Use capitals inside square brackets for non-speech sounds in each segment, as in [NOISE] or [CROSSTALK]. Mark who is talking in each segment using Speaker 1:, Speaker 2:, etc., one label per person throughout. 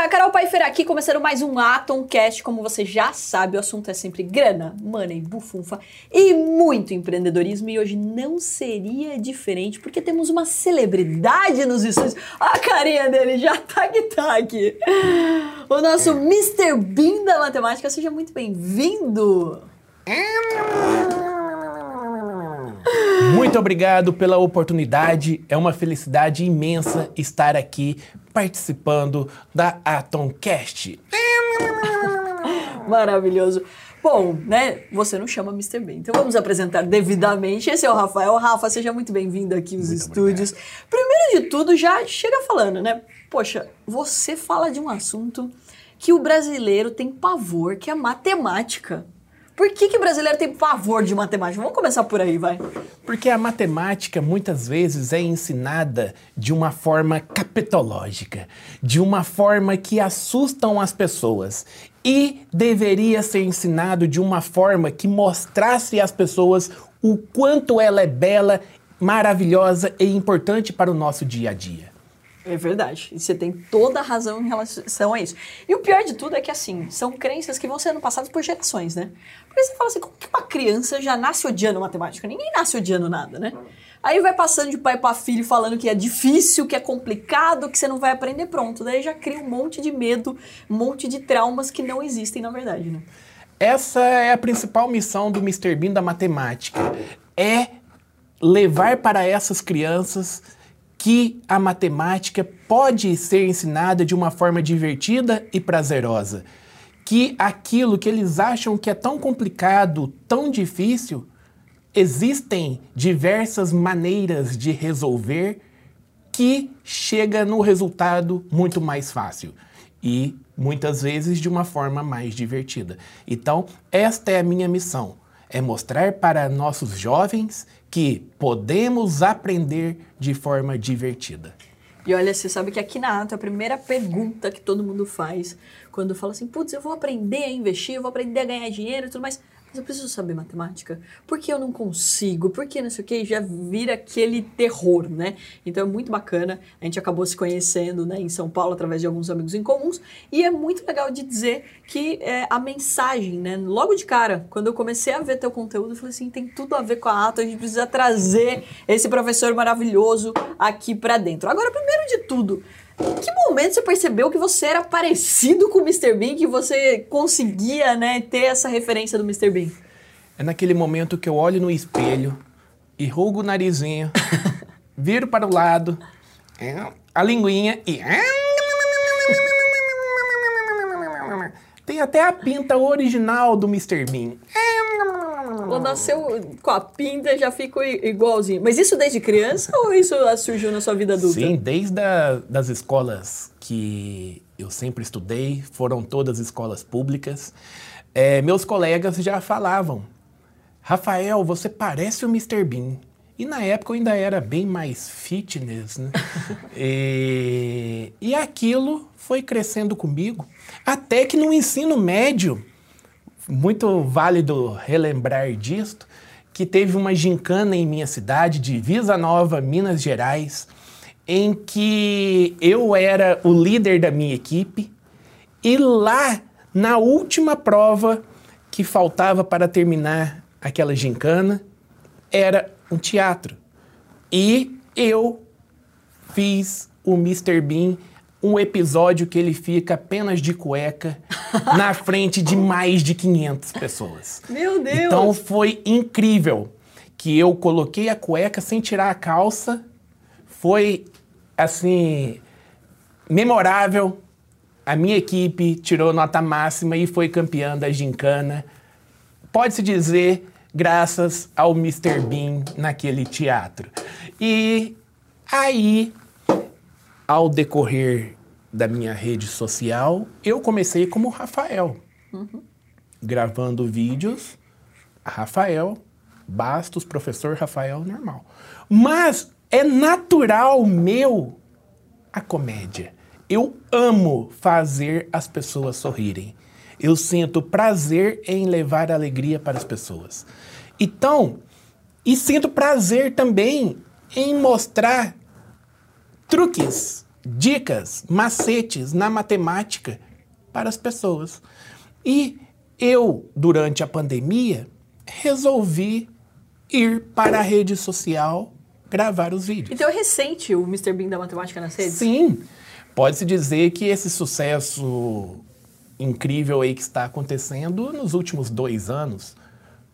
Speaker 1: galera, Carol Pfeiffer aqui, começando mais um Atomcast. Como você já sabe, o assunto é sempre grana, money, bufunfa e muito empreendedorismo. E hoje não seria diferente, porque temos uma celebridade nos estúdios. A carinha dele já tá que tá aqui. O nosso Mr. Bean da matemática. Seja muito bem-vindo.
Speaker 2: Muito obrigado pela oportunidade. É uma felicidade imensa estar aqui participando da Atomcast.
Speaker 1: Maravilhoso. Bom, né? Você não chama Mr. Bean. Então vamos apresentar devidamente. Esse é o Rafael. Rafa, seja muito bem-vindo aqui aos
Speaker 2: Muito
Speaker 1: estúdios. Primeiro de tudo, já chega falando, né? Poxa, você fala de um assunto que o brasileiro tem pavor, que é matemática. Por que, que o brasileiro tem pavor de matemática? Vamos começar por aí, vai.
Speaker 2: Porque a matemática muitas vezes é ensinada de uma forma capitológica, de uma forma que assustam as pessoas. E deveria ser ensinado de uma forma que mostrasse às pessoas o quanto ela é bela, maravilhosa e importante para o nosso dia a dia.
Speaker 1: É verdade. E você tem toda a razão em relação a isso. E o pior de tudo é que, assim, são crenças que vão sendo passadas por gerações, né? Porque você fala assim, como que uma criança já nasce odiando matemática? Ninguém nasce odiando nada, né? Aí vai passando de pai para filho falando que é difícil, que é complicado, que você não vai aprender pronto. Daí já cria um monte de medo, um monte de traumas que não existem na verdade, né?
Speaker 2: Essa é a principal missão do Mr. Bean da matemática. É levar para essas crianças que a matemática pode ser ensinada de uma forma divertida e prazerosa. Que aquilo que eles acham que é tão complicado, tão difícil, existem diversas maneiras de resolver que chega no resultado muito mais fácil e muitas vezes de uma forma mais divertida. Então, esta é a minha missão, é mostrar para nossos jovens que podemos aprender de forma divertida.
Speaker 1: E olha, você sabe que aqui na Ato, a primeira pergunta que todo mundo faz quando fala assim, putz, eu vou aprender a investir, eu vou aprender a ganhar dinheiro e tudo mais, mas eu preciso saber matemática. Por que eu não consigo? Por que não sei o que? Já vira aquele terror, né? Então é muito bacana. A gente acabou se conhecendo né, em São Paulo através de alguns amigos em comuns. E é muito legal de dizer que é, a mensagem, né? Logo de cara, quando eu comecei a ver teu conteúdo, eu falei assim, tem tudo a ver com a Ato, a gente precisa trazer esse professor maravilhoso aqui pra dentro. Agora, primeiro de tudo, que momento você percebeu que você era parecido com o Mr. Bean, que você conseguia, né, ter essa referência do Mr. Bean?
Speaker 2: É naquele momento que eu olho no espelho, enrugo o narizinho, [LAUGHS] viro para o lado, a linguinha e. Tem até a pinta original do Mr. Bean.
Speaker 1: Quando nasceu com a pinta, já ficou igualzinho. Mas isso desde criança ou isso surgiu na sua vida adulta?
Speaker 2: Sim, desde a, das escolas que eu sempre estudei, foram todas escolas públicas, é, meus colegas já falavam, Rafael, você parece o Mr. Bean. E na época eu ainda era bem mais fitness, né? e, [LAUGHS] e aquilo foi crescendo comigo, até que no ensino médio, muito válido relembrar disto, que teve uma gincana em minha cidade de Visa Nova, Minas Gerais, em que eu era o líder da minha equipe e lá na última prova que faltava para terminar aquela gincana era um teatro. E eu fiz o Mr. Bean um episódio que ele fica apenas de cueca [LAUGHS] na frente de mais de 500 pessoas.
Speaker 1: Meu Deus!
Speaker 2: Então foi incrível que eu coloquei a cueca sem tirar a calça. Foi assim memorável. A minha equipe tirou nota máxima e foi campeã da gincana. Pode-se dizer graças ao Mr. Bean naquele teatro. E aí ao decorrer da minha rede social, eu comecei como Rafael, gravando vídeos, Rafael Bastos, professor Rafael normal. Mas é natural meu a comédia. Eu amo fazer as pessoas sorrirem. Eu sinto prazer em levar alegria para as pessoas. Então, e sinto prazer também em mostrar truques dicas, macetes na matemática para as pessoas. E eu, durante a pandemia, resolvi ir para a rede social gravar os vídeos.
Speaker 1: Então é recente o Mr. Bean da matemática nas redes?
Speaker 2: Sim. Pode-se dizer que esse sucesso incrível aí que está acontecendo nos últimos dois anos,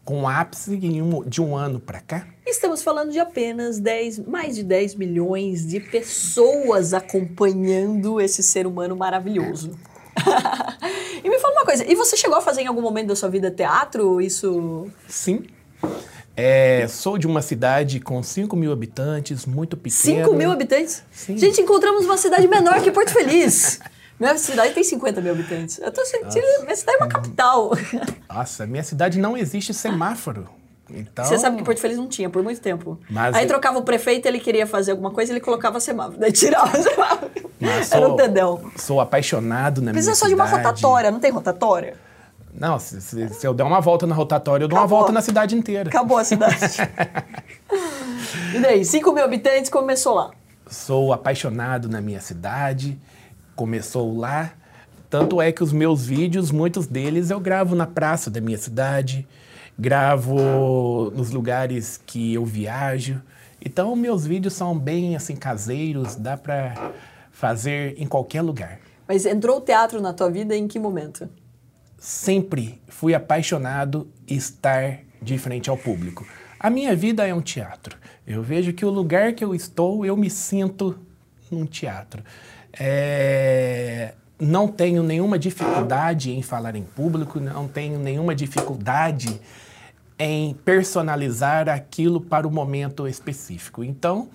Speaker 2: com ápice um, de um ano para cá.
Speaker 1: Estamos falando de apenas 10, mais de 10 milhões de pessoas acompanhando esse ser humano maravilhoso. [LAUGHS] e me fala uma coisa, e você chegou a fazer em algum momento da sua vida teatro? Isso.
Speaker 2: Sim. É, sou de uma cidade com 5 mil habitantes, muito pequena.
Speaker 1: 5 mil habitantes? Sim. Gente, encontramos uma cidade menor que Porto Feliz. Minha cidade tem 50 mil habitantes. Eu tô sentindo. Nossa. Minha cidade é uma capital.
Speaker 2: Nossa, minha cidade não existe semáforo. Então...
Speaker 1: Você sabe que Porto Feliz não tinha por muito tempo. Mas Aí eu... trocava o prefeito, ele queria fazer alguma coisa, ele colocava semáforo. Daí tirava o semáforo. Mas Era um dedão.
Speaker 2: Sou apaixonado na
Speaker 1: Precisa
Speaker 2: minha
Speaker 1: só de uma rotatória, não tem rotatória?
Speaker 2: Não, se, se, se, eu der uma volta na rotatória, eu dou Acabou. uma volta na cidade inteira.
Speaker 1: Acabou a cidade. [LAUGHS] e daí, 5 mil habitantes, começou lá?
Speaker 2: Sou apaixonado na minha cidade, começou lá. Tanto é que os meus vídeos, muitos deles eu gravo na praça da minha cidade, gravo nos lugares que eu viajo. Então, meus vídeos são bem assim caseiros, dá para fazer em qualquer lugar.
Speaker 1: Mas entrou o teatro na tua vida em que momento?
Speaker 2: Sempre fui apaixonado estar de frente ao público. A minha vida é um teatro. Eu vejo que o lugar que eu estou, eu me sinto num teatro. É, não tenho nenhuma dificuldade em falar em público, não tenho nenhuma dificuldade em personalizar aquilo para o momento específico. Então,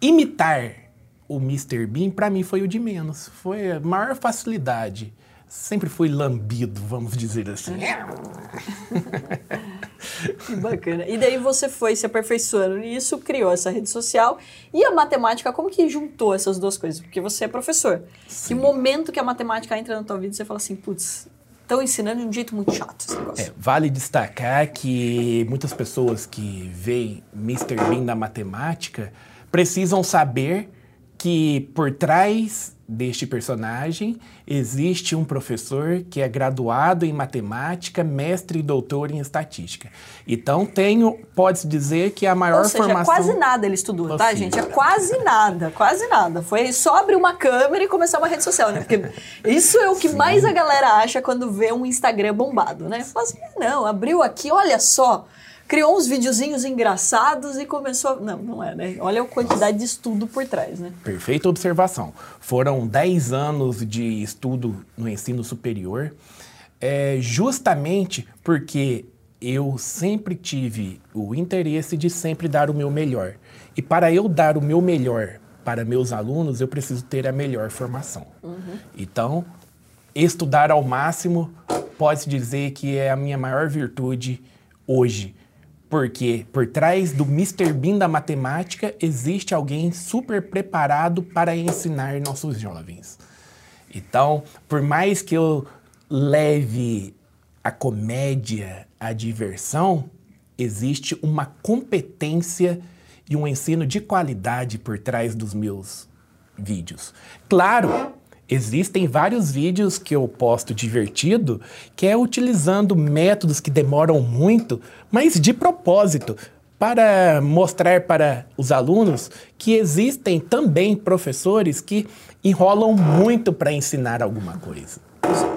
Speaker 2: imitar o Mr. Bean, para mim, foi o de menos. Foi a maior facilidade. Sempre fui lambido, vamos dizer assim. [LAUGHS]
Speaker 1: que bacana. E daí você foi se aperfeiçoando nisso, criou essa rede social. E a matemática, como que juntou essas duas coisas? Porque você é professor. Sim. Que momento que a matemática entra na tua vida, você fala assim, putz, estão ensinando de um jeito muito chato esse negócio.
Speaker 2: É, vale destacar que muitas pessoas que veem Mr. Bean na matemática precisam saber que por trás deste personagem existe um professor que é graduado em matemática, mestre e doutor em estatística. Então tenho, pode-se dizer que a maior
Speaker 1: Ou seja,
Speaker 2: formação
Speaker 1: quase nada ele estudou, possível. tá, gente? É quase nada, quase nada. Foi só abrir uma câmera e começar uma rede social, né? Porque isso é o que Sim. mais a galera acha quando vê um Instagram bombado, né? Fala assim, não, abriu aqui, olha só criou uns videozinhos engraçados e começou. A... Não, não é, né? Olha a quantidade de estudo por trás, né?
Speaker 2: Perfeita observação. Foram 10 anos de estudo no ensino superior, é, justamente porque eu sempre tive o interesse de sempre dar o meu melhor. E para eu dar o meu melhor para meus alunos, eu preciso ter a melhor formação. Uhum. Então, estudar ao máximo pode-se dizer que é a minha maior virtude hoje porque por trás do Mr. Bean da matemática existe alguém super preparado para ensinar nossos jovens. Então, por mais que eu leve a comédia, a diversão, existe uma competência e um ensino de qualidade por trás dos meus vídeos. Claro, Existem vários vídeos que eu posto divertido, que é utilizando métodos que demoram muito, mas de propósito, para mostrar para os alunos que existem também professores que enrolam muito para ensinar alguma coisa.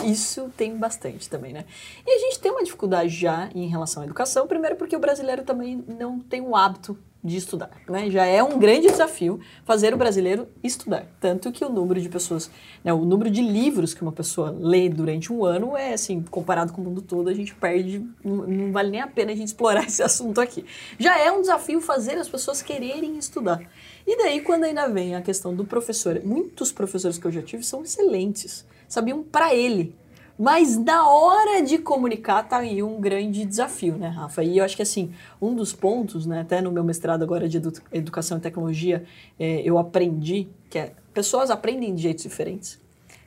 Speaker 1: Isso tem bastante também, né? E a gente tem uma dificuldade já em relação à educação, primeiro porque o brasileiro também não tem o hábito de estudar. Né? Já é um grande desafio fazer o brasileiro estudar. Tanto que o número de pessoas, né, o número de livros que uma pessoa lê durante um ano é assim, comparado com o mundo todo, a gente perde, não, não vale nem a pena a gente explorar [LAUGHS] esse assunto aqui. Já é um desafio fazer as pessoas quererem estudar. E daí, quando ainda vem a questão do professor, muitos professores que eu já tive são excelentes, sabiam para ele mas na hora de comunicar tá aí um grande desafio, né, Rafa? E eu acho que assim, um dos pontos, né, até no meu mestrado agora de edu educação e tecnologia, é, eu aprendi que é, pessoas aprendem de jeitos diferentes.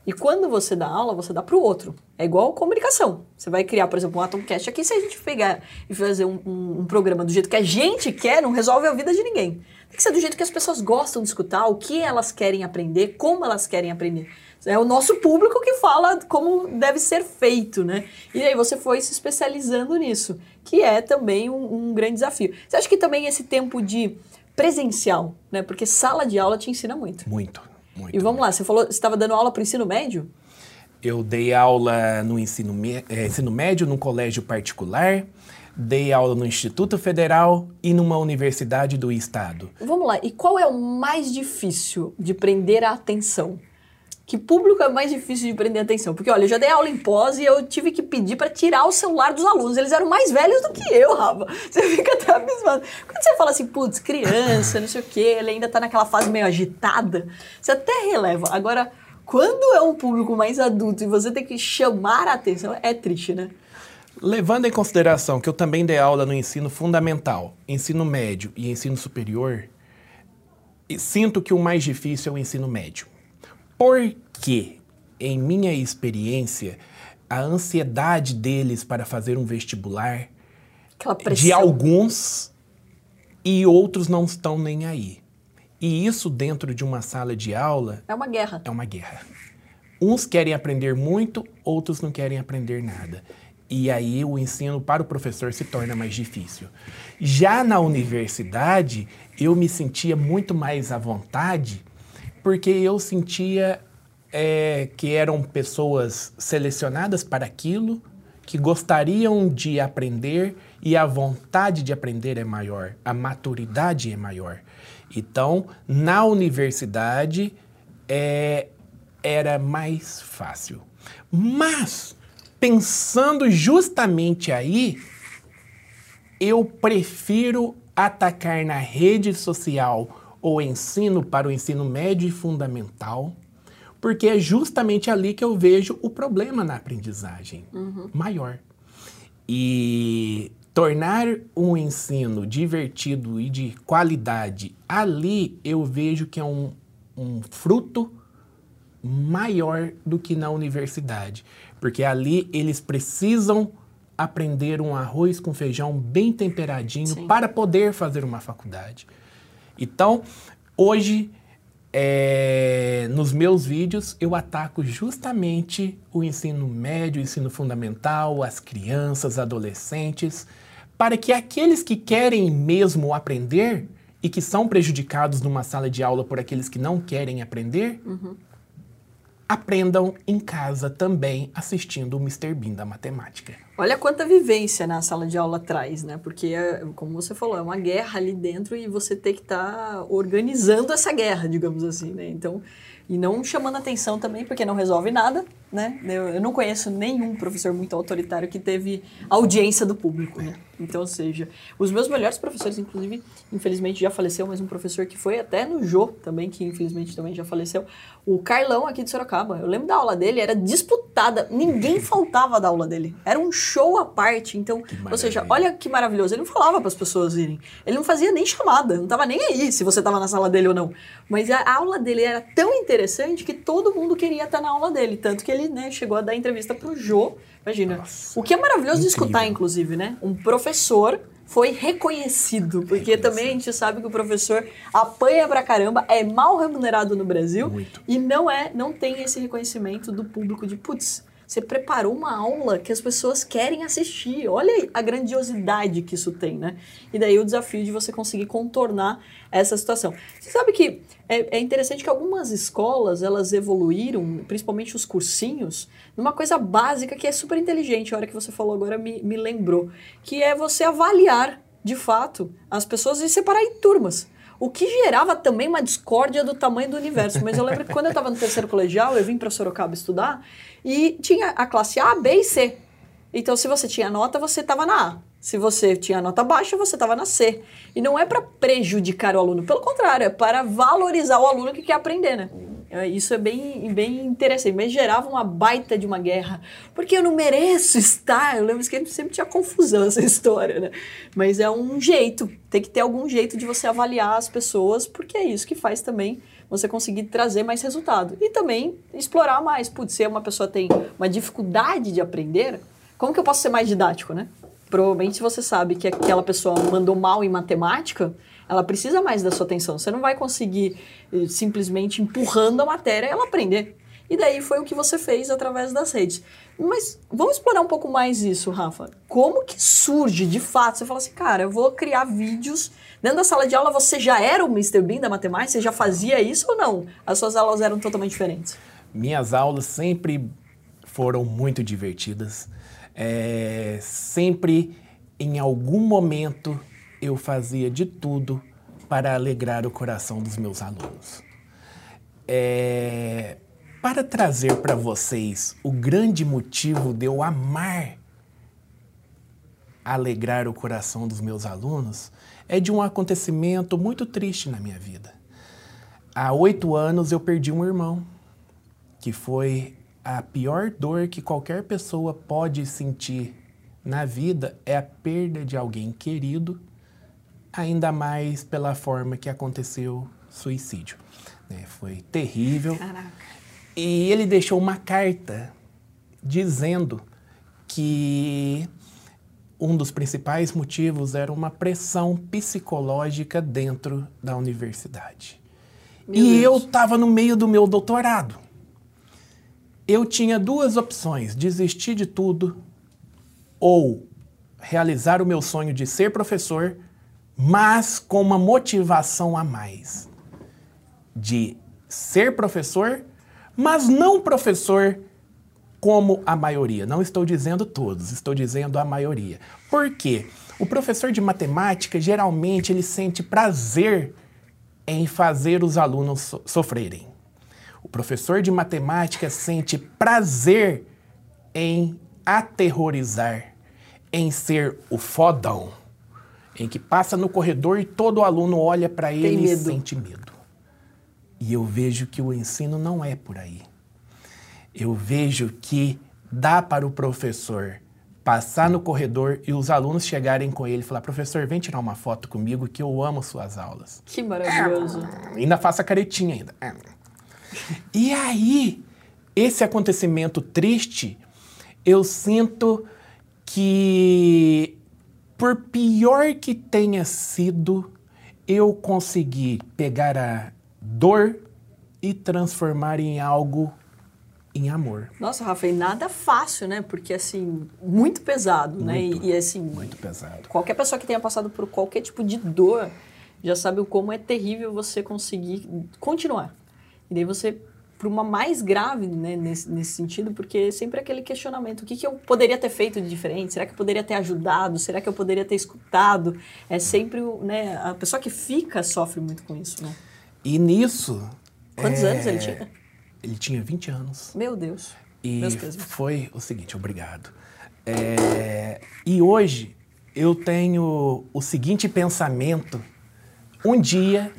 Speaker 1: E quando você dá aula, você dá para o outro. É igual comunicação. Você vai criar, por exemplo, um Atomcast aqui. Se a gente pegar e fazer um, um, um, programa do jeito que a gente quer, não resolve a vida de ninguém. Tem que ser do jeito que as pessoas gostam de escutar, o que elas querem aprender, como elas querem aprender. É o nosso público que fala como deve ser feito, né? E aí você foi se especializando nisso, que é também um, um grande desafio. Você acha que também esse tempo de presencial, né? Porque sala de aula te ensina muito.
Speaker 2: Muito muito
Speaker 1: e vamos lá, você falou, você estava dando aula para o ensino médio?
Speaker 2: Eu dei aula no ensino, é, ensino médio, num colégio particular, dei aula no Instituto Federal e numa universidade do estado.
Speaker 1: Vamos lá, e qual é o mais difícil de prender a atenção? Que público é mais difícil de prender atenção? Porque, olha, eu já dei aula em pós e eu tive que pedir para tirar o celular dos alunos. Eles eram mais velhos do que eu, Rafa. [LAUGHS] Você fica até abismado. Quando você fala assim, putz, criança, não sei o quê, ele ainda tá naquela fase meio agitada, você até releva. Agora, quando é um público mais adulto e você tem que chamar a atenção, é triste, né?
Speaker 2: Levando em consideração que eu também dei aula no ensino fundamental, ensino médio e ensino superior, sinto que o mais difícil é o ensino médio porque, em minha experiência, a ansiedade deles para fazer um vestibular de alguns e outros não estão nem aí. E isso dentro de uma sala de aula
Speaker 1: é uma guerra.
Speaker 2: É uma guerra. Uns querem aprender muito, outros não querem aprender nada. E aí o ensino para o professor se torna mais difícil. Já na universidade, eu me sentia muito mais à vontade porque eu sentia é, que eram pessoas selecionadas para aquilo, que gostariam de aprender e a vontade de aprender é maior, a maturidade é maior. Então, na universidade é, era mais fácil. Mas, pensando justamente aí, eu prefiro atacar na rede social ou ensino para o ensino médio e fundamental, porque é justamente ali que eu vejo o problema na aprendizagem uhum. maior. E tornar um ensino divertido e de qualidade ali eu vejo que é um, um fruto maior do que na universidade, porque ali eles precisam aprender um arroz com feijão bem temperadinho Sim. para poder fazer uma faculdade. Então, hoje, é, nos meus vídeos, eu ataco justamente o ensino médio, o ensino fundamental, as crianças, adolescentes, para que aqueles que querem mesmo aprender e que são prejudicados numa sala de aula por aqueles que não querem aprender, uhum aprendam em casa também assistindo o Mr. Bean da matemática.
Speaker 1: Olha quanta vivência na sala de aula traz, né? Porque, é, como você falou, é uma guerra ali dentro e você tem que estar tá organizando essa guerra, digamos assim, né? Então, e não chamando atenção também, porque não resolve nada, né? Eu, eu não conheço nenhum professor muito autoritário que teve audiência do público, né? Então, ou seja, os meus melhores professores, inclusive, infelizmente já faleceu, mas um professor que foi até no Jô também, que infelizmente também já faleceu, o Carlão aqui de Sorocaba. Eu lembro da aula dele, era disputada, ninguém faltava da aula dele. Era um show à parte. Então, ou seja, olha que maravilhoso. Ele não falava para as pessoas irem. Ele não fazia nem chamada, não tava nem aí se você tava na sala dele ou não. Mas a aula dele era tão interessante que todo mundo queria estar na aula dele, tanto que ele, né, chegou a dar entrevista pro Jô Imagina. Nossa, o que é maravilhoso incrível. de escutar, inclusive, né? Um professor foi reconhecido, porque também a gente sabe que o professor apanha pra caramba, é mal remunerado no Brasil
Speaker 2: Muito.
Speaker 1: e não é, não tem esse reconhecimento do público de putz, você preparou uma aula que as pessoas querem assistir. Olha a grandiosidade que isso tem, né? E daí o desafio de você conseguir contornar essa situação. Você sabe que é, é interessante que algumas escolas elas evoluíram, principalmente os cursinhos, numa coisa básica que é super inteligente. A hora que você falou agora me, me lembrou, que é você avaliar de fato as pessoas e separar em turmas. O que gerava também uma discórdia do tamanho do universo. Mas eu lembro que quando eu estava no terceiro colegial, eu vim para Sorocaba estudar e tinha a classe A, B e C. Então, se você tinha nota, você estava na A. Se você tinha nota baixa, você estava na C. E não é para prejudicar o aluno, pelo contrário, é para valorizar o aluno que quer aprender, né? É, isso é bem, bem interessante, mas gerava uma baita de uma guerra, porque eu não mereço estar. Eu lembro que sempre tinha confusão essa [LAUGHS] história, né? Mas é um jeito, tem que ter algum jeito de você avaliar as pessoas, porque é isso que faz também você conseguir trazer mais resultado. E também explorar mais. Putz, se uma pessoa tem uma dificuldade de aprender, como que eu posso ser mais didático, né? Provavelmente se você sabe que aquela pessoa mandou mal em matemática, ela precisa mais da sua atenção. Você não vai conseguir eh, simplesmente empurrando a matéria ela aprender. E daí foi o que você fez através das redes. Mas vamos explorar um pouco mais isso, Rafa. Como que surge, de fato? Você fala assim, cara, eu vou criar vídeos. Dentro da sala de aula, você já era o Mr. Bean da matemática? Você já fazia isso ou não? As suas aulas eram totalmente diferentes?
Speaker 2: Minhas aulas sempre foram muito divertidas. É, sempre, em algum momento, eu fazia de tudo para alegrar o coração dos meus alunos. É, para trazer para vocês o grande motivo de eu amar alegrar o coração dos meus alunos, é de um acontecimento muito triste na minha vida. Há oito anos eu perdi um irmão, que foi a pior dor que qualquer pessoa pode sentir na vida é a perda de alguém querido, ainda mais pela forma que aconteceu suicídio. É, foi terrível.
Speaker 1: Caraca.
Speaker 2: E ele deixou uma carta dizendo que um dos principais motivos era uma pressão psicológica dentro da universidade. Meu e Deus. eu estava no meio do meu doutorado. Eu tinha duas opções: desistir de tudo ou realizar o meu sonho de ser professor, mas com uma motivação a mais de ser professor mas não professor como a maioria. Não estou dizendo todos, estou dizendo a maioria. Por quê? O professor de matemática geralmente ele sente prazer em fazer os alunos so sofrerem. O professor de matemática sente prazer em aterrorizar, em ser o fodão, em que passa no corredor e todo aluno olha para ele e sente medo. E eu vejo que o ensino não é por aí. Eu vejo que dá para o professor passar no corredor e os alunos chegarem com ele e falar: professor, vem tirar uma foto comigo que eu amo suas aulas.
Speaker 1: Que maravilhoso.
Speaker 2: É, ainda faça caretinha ainda. É. E aí, esse acontecimento triste, eu sinto que, por pior que tenha sido, eu consegui pegar a, dor e transformar em algo em amor.
Speaker 1: Nossa, Rafa, e nada fácil, né? Porque, assim, muito pesado, né? muito, né? E, e, assim...
Speaker 2: Muito pesado.
Speaker 1: Qualquer pessoa que tenha passado por qualquer tipo de dor já sabe o como é terrível você conseguir continuar. E daí você, para uma mais grave, né, nesse, nesse sentido, porque sempre aquele questionamento, o que, que eu poderia ter feito de diferente? Será que eu poderia ter ajudado? Será que eu poderia ter escutado? É sempre, né, a pessoa que fica sofre muito com isso, né?
Speaker 2: E nisso.
Speaker 1: Quantos é, anos ele tinha?
Speaker 2: Ele tinha 20 anos.
Speaker 1: Meu Deus.
Speaker 2: E foi o seguinte, obrigado. É, e hoje eu tenho o seguinte pensamento: um dia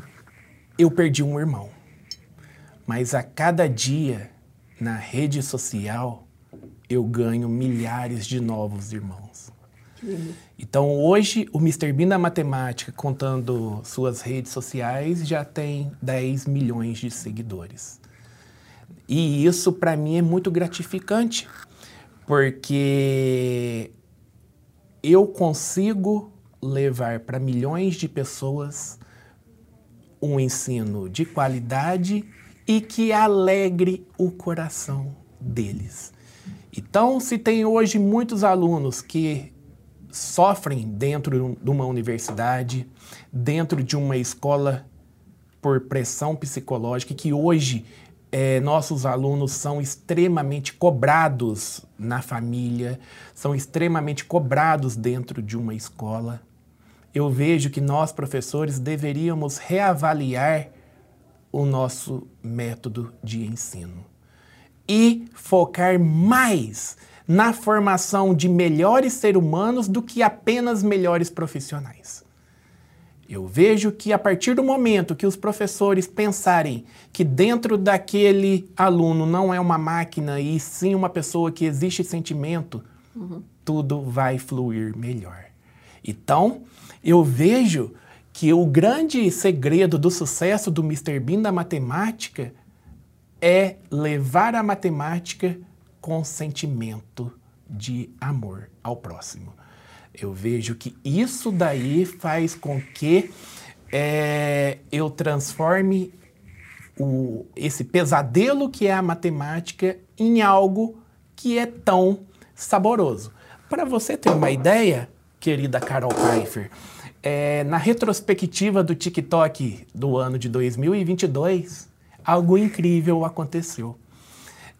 Speaker 2: eu perdi um irmão, mas a cada dia na rede social eu ganho milhares de novos irmãos. Então, hoje, o Mr. Bean da Matemática, contando suas redes sociais, já tem 10 milhões de seguidores. E isso, para mim, é muito gratificante, porque eu consigo levar para milhões de pessoas um ensino de qualidade e que alegre o coração deles. Então, se tem hoje muitos alunos que sofrem dentro de uma universidade, dentro de uma escola por pressão psicológica, que hoje é, nossos alunos são extremamente cobrados na família, são extremamente cobrados dentro de uma escola. Eu vejo que nós, professores, deveríamos reavaliar o nosso método de ensino e focar mais na formação de melhores seres humanos do que apenas melhores profissionais. Eu vejo que a partir do momento que os professores pensarem que dentro daquele aluno não é uma máquina e sim uma pessoa que existe sentimento, uhum. tudo vai fluir melhor. Então, eu vejo que o grande segredo do sucesso do Mr. Bean da matemática é levar a matemática com sentimento de amor ao próximo. Eu vejo que isso daí faz com que é, eu transforme o, esse pesadelo que é a matemática em algo que é tão saboroso. Para você ter uma ideia, querida Carol Pfeiffer, é, na retrospectiva do TikTok do ano de 2022, algo incrível aconteceu.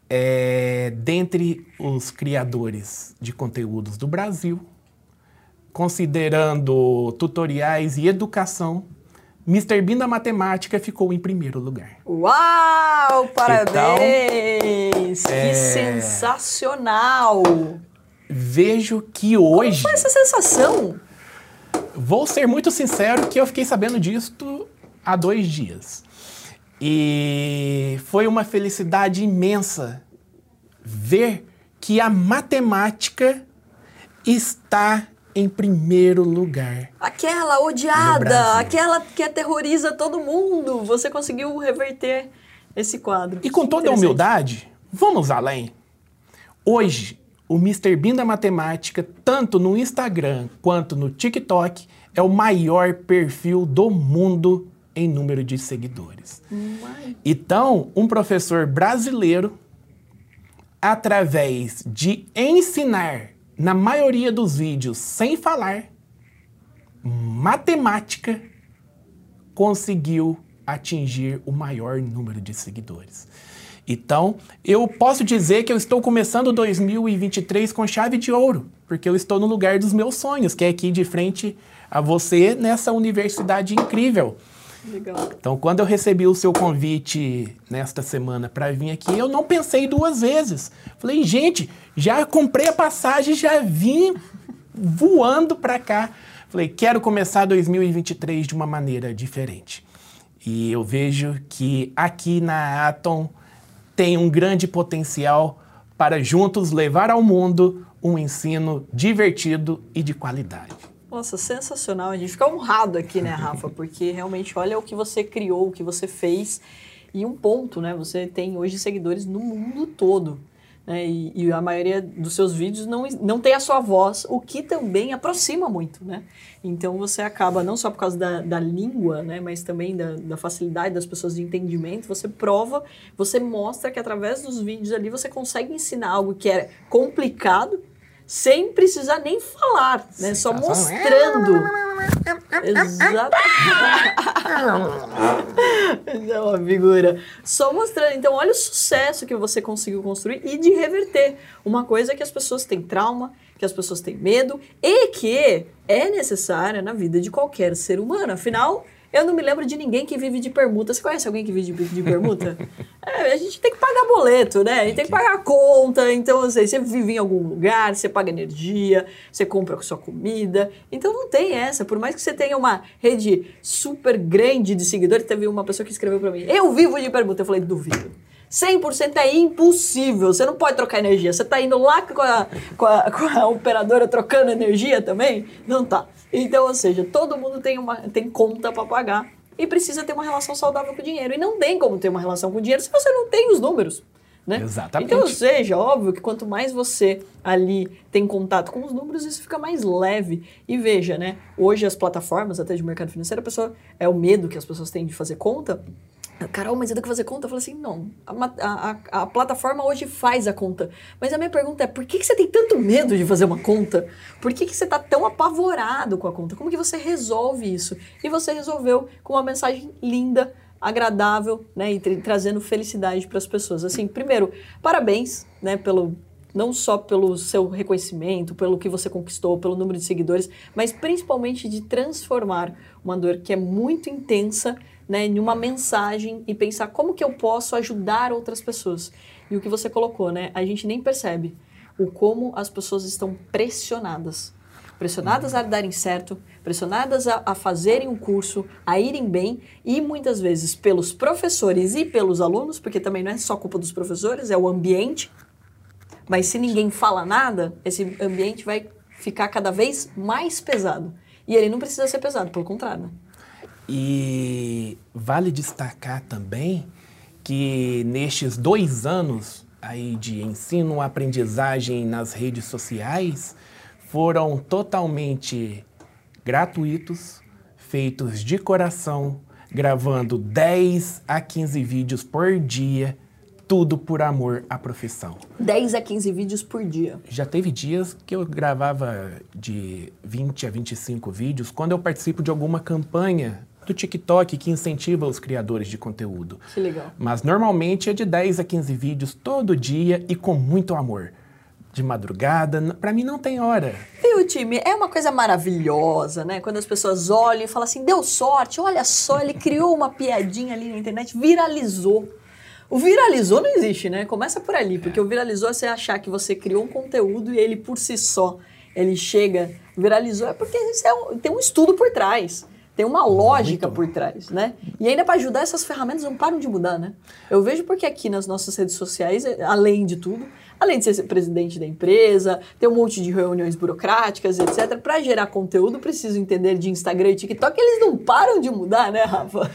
Speaker 2: É, dentre os criadores de conteúdos do Brasil, considerando tutoriais e educação, Mr. Bean da Matemática ficou em primeiro lugar.
Speaker 1: Uau! Parabéns! Então, que é... sensacional!
Speaker 2: Vejo que hoje.
Speaker 1: Como foi essa sensação?
Speaker 2: Vou ser muito sincero que eu fiquei sabendo disso há dois dias. E foi uma felicidade imensa ver que a matemática está em primeiro lugar.
Speaker 1: Aquela odiada, aquela que aterroriza todo mundo. Você conseguiu reverter esse quadro.
Speaker 2: E com toda a humildade, vamos além. Hoje, o Mr. Bean da Matemática, tanto no Instagram quanto no TikTok, é o maior perfil do mundo em número de seguidores. Então, um professor brasileiro, através de ensinar, na maioria dos vídeos, sem falar, matemática, conseguiu atingir o maior número de seguidores. Então, eu posso dizer que eu estou começando 2023 com chave de ouro, porque eu estou no lugar dos meus sonhos, que é aqui de frente a você nessa universidade incrível. Então, quando eu recebi o seu convite nesta semana para vir aqui, eu não pensei duas vezes. Falei, gente, já comprei a passagem, já vim voando para cá. Falei, quero começar 2023 de uma maneira diferente. E eu vejo que aqui na Atom tem um grande potencial para juntos levar ao mundo um ensino divertido e de qualidade.
Speaker 1: Nossa, sensacional. A gente fica honrado aqui, né, Rafa? Porque realmente olha o que você criou, o que você fez. E um ponto, né? Você tem hoje seguidores no mundo todo. Né? E, e, a maioria dos seus vídeos não, não tem a sua voz, o que também aproxima muito, né? Então você acaba, não só por causa da, da língua, né? Mas também da, da facilidade das pessoas de entendimento, você prova, você mostra que através dos vídeos ali você consegue ensinar algo que é complicado, sem precisar nem falar, né? Só mostrando. Exato. [LAUGHS] é uma figura. Só mostrando. Então, olha o sucesso que você conseguiu construir e de reverter. Uma coisa que as pessoas têm trauma, que as pessoas têm medo e que é necessária na vida de qualquer ser humano. Afinal, eu não me lembro de ninguém que vive de permuta. Você conhece alguém que vive de, de permuta? [LAUGHS] é, a gente tem que pagar boleto, né? A gente tem que pagar conta. Então, assim, você vive em algum lugar, você paga energia, você compra sua comida. Então, não tem essa. Por mais que você tenha uma rede super grande de seguidores, teve uma pessoa que escreveu para mim: Eu vivo de permuta. Eu falei: Duvido. 100% é impossível. Você não pode trocar energia. Você está indo lá com a, com, a, com a operadora trocando energia também? Não tá. Então, ou seja, todo mundo tem, uma, tem conta para pagar e precisa ter uma relação saudável com o dinheiro. E não tem como ter uma relação com o dinheiro se você não tem os números. Né?
Speaker 2: Exatamente.
Speaker 1: Então, ou seja, óbvio que quanto mais você ali tem contato com os números, isso fica mais leve. E veja, né? Hoje as plataformas, até de mercado financeiro, a pessoa é o medo que as pessoas têm de fazer conta. Carol, mas eu tenho que fazer conta? Eu falei assim, não. A, a, a, plataforma hoje faz a conta. Mas a minha pergunta é, por que, que você tem tanto medo de fazer uma conta? Por que, que você está tão apavorado com a conta? Como que você resolve isso? E você resolveu com uma mensagem linda, agradável, né? E tra trazendo felicidade para as pessoas. Assim, primeiro, parabéns, né? Pelo, não só pelo seu reconhecimento, pelo que você conquistou, pelo número de seguidores, mas principalmente de transformar uma dor que é muito intensa né, em uma mensagem e pensar como que eu posso ajudar outras pessoas. E o que você colocou, né? A gente nem percebe o como as pessoas estão pressionadas. Pressionadas a darem certo, pressionadas a, a fazerem um curso, a irem bem, e muitas vezes pelos professores e pelos alunos, porque também não é só culpa dos professores, é o ambiente. Mas se ninguém fala nada, esse ambiente vai ficar cada vez mais pesado. E ele não precisa ser pesado, pelo contrário.
Speaker 2: E vale destacar também que nestes dois anos aí de ensino, aprendizagem nas redes sociais foram totalmente gratuitos, feitos de coração, gravando 10 a 15 vídeos por dia, tudo por amor à profissão.
Speaker 1: 10 a 15 vídeos por dia.
Speaker 2: Já teve dias que eu gravava de 20 a 25 vídeos quando eu participo de alguma campanha do TikTok que incentiva os criadores de conteúdo.
Speaker 1: Que legal.
Speaker 2: Mas normalmente é de 10 a 15 vídeos todo dia e com muito amor. De madrugada, para mim não tem hora.
Speaker 1: Viu, time? É uma coisa maravilhosa, né? Quando as pessoas olham e falam assim, deu sorte, olha só, ele criou uma piadinha ali na internet, viralizou. O viralizou não existe, né? Começa por ali, porque o viralizou é você achar que você criou um conteúdo e ele por si só, ele chega, viralizou, é porque é um, tem um estudo por trás. Tem uma lógica por trás, né? E ainda para ajudar, essas ferramentas não param de mudar, né? Eu vejo porque aqui nas nossas redes sociais, além de tudo, além de ser presidente da empresa, ter um monte de reuniões burocráticas, etc. Para gerar conteúdo, preciso entender de Instagram e TikTok, eles não param de mudar, né, Rafa?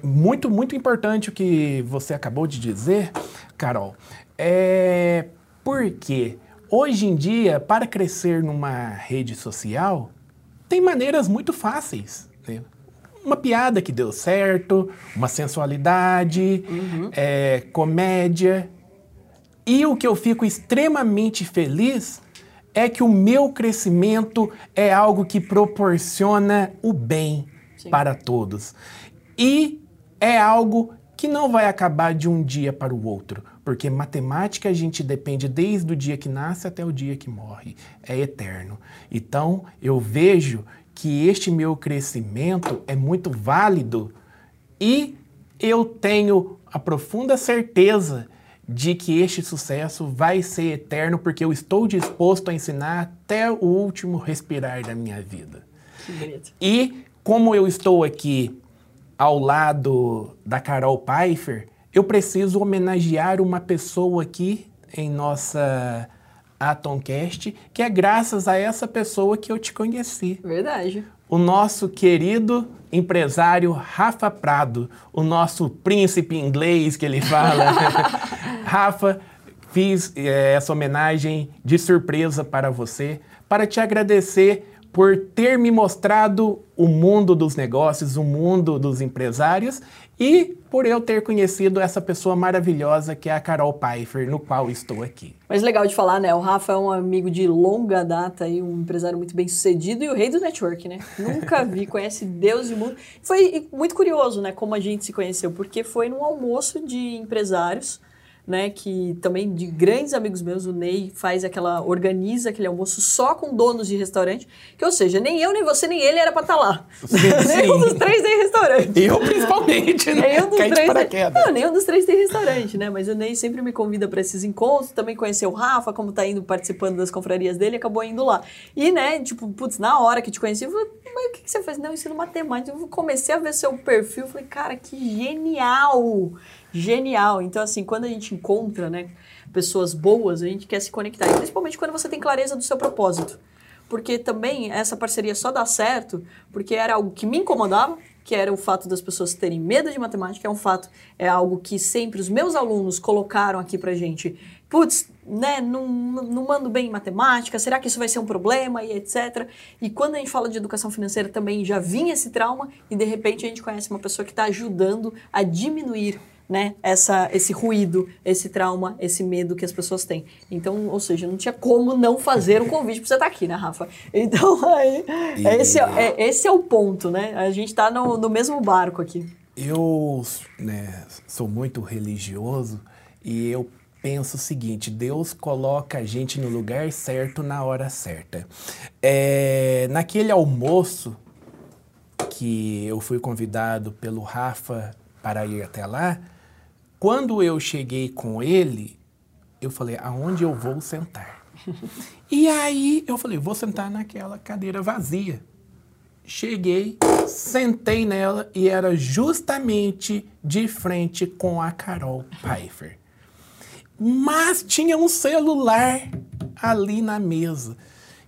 Speaker 2: Muito, muito importante o que você acabou de dizer, Carol. É porque hoje em dia, para crescer numa rede social, tem maneiras muito fáceis uma piada que deu certo, uma sensualidade, uhum. é, comédia. E o que eu fico extremamente feliz é que o meu crescimento é algo que proporciona o bem Sim. para todos. E é algo que não vai acabar de um dia para o outro, porque matemática a gente depende desde o dia que nasce até o dia que morre, é eterno. Então, eu vejo que este meu crescimento é muito válido e eu tenho a profunda certeza de que este sucesso vai ser eterno porque eu estou disposto a ensinar até o último respirar da minha vida.
Speaker 1: Que bonito.
Speaker 2: E como eu estou aqui ao lado da Carol Pfeiffer, eu preciso homenagear uma pessoa aqui em nossa a Tomcast, que é graças a essa pessoa que eu te conheci.
Speaker 1: Verdade.
Speaker 2: O nosso querido empresário Rafa Prado, o nosso príncipe inglês que ele fala. [LAUGHS] Rafa, fiz é, essa homenagem de surpresa para você, para te agradecer por ter me mostrado o mundo dos negócios, o mundo dos empresários e por eu ter conhecido essa pessoa maravilhosa que é a Carol Pfeiffer, no qual estou aqui.
Speaker 1: Mas legal de falar, né? O Rafa é um amigo de longa data e um empresário muito bem sucedido e o rei do network, né? Nunca vi, [LAUGHS] conhece Deus e mundo. Foi muito curioso, né? Como a gente se conheceu, porque foi num almoço de empresários né, que também de grandes amigos meus, o Ney faz aquela, organiza aquele almoço só com donos de restaurante, que ou seja, nem eu, nem você, nem ele era para estar tá lá. Sim, [LAUGHS] nenhum dos três tem restaurante.
Speaker 2: Eu principalmente, né?
Speaker 1: Nenhum dos três tem, não, nenhum dos três tem restaurante, né? Mas o Ney sempre me convida para esses encontros, também conheceu o Rafa, como tá indo participando das confrarias dele, acabou indo lá. E, né, tipo, putz, na hora que te conheci, eu falei, mas o que, que você faz? Não, eu ensino matemática. Eu comecei a ver seu perfil, falei, cara, que genial! Genial. Então, assim, quando a gente encontra, né, pessoas boas, a gente quer se conectar. E principalmente quando você tem clareza do seu propósito. Porque também essa parceria só dá certo porque era algo que me incomodava, que era o fato das pessoas terem medo de matemática, é um fato, é algo que sempre os meus alunos colocaram aqui pra gente. Putz, né, não, não mando bem em matemática, será que isso vai ser um problema e etc. E quando a gente fala de educação financeira também já vinha esse trauma e de repente a gente conhece uma pessoa que está ajudando a diminuir né, essa, esse ruído, esse trauma, esse medo que as pessoas têm. Então, ou seja, não tinha como não fazer um convite para você estar tá aqui, né, Rafa? Então, [LAUGHS] aí, e... esse, é, é, esse é o ponto, né? A gente está no, no mesmo barco aqui.
Speaker 2: Eu né, sou muito religioso e eu penso o seguinte: Deus coloca a gente no lugar certo na hora certa. É, naquele almoço que eu fui convidado pelo Rafa para ir até lá, quando eu cheguei com ele, eu falei, aonde eu vou sentar? [LAUGHS] e aí eu falei, vou sentar naquela cadeira vazia. Cheguei, sentei nela e era justamente de frente com a Carol Pfeiffer. Mas tinha um celular ali na mesa.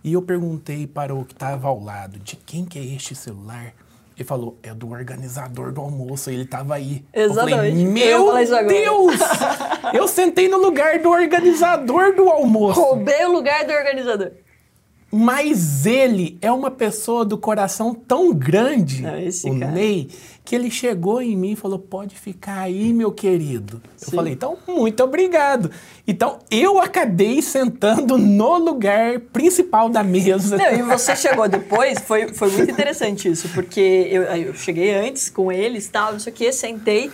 Speaker 2: E eu perguntei para o que estava ao lado, de quem que é este celular? Ele falou, é do organizador do almoço, ele tava aí.
Speaker 1: Exatamente.
Speaker 2: Eu falei,
Speaker 1: Eu
Speaker 2: meu
Speaker 1: agora."
Speaker 2: Deus! [LAUGHS] eu sentei no lugar do organizador do almoço.
Speaker 1: Roubei o lugar do organizador.
Speaker 2: Mas ele é uma pessoa do coração tão grande,
Speaker 1: Não,
Speaker 2: o
Speaker 1: cara.
Speaker 2: Ney, que ele chegou em mim e falou: pode ficar aí, meu querido. Eu
Speaker 1: Sim.
Speaker 2: falei, então, muito obrigado. Então, eu acabei sentando no lugar principal da mesa.
Speaker 1: Não, e você chegou depois, foi, foi muito interessante isso, porque eu, eu cheguei antes com eles, tal, não sei o que, sentei.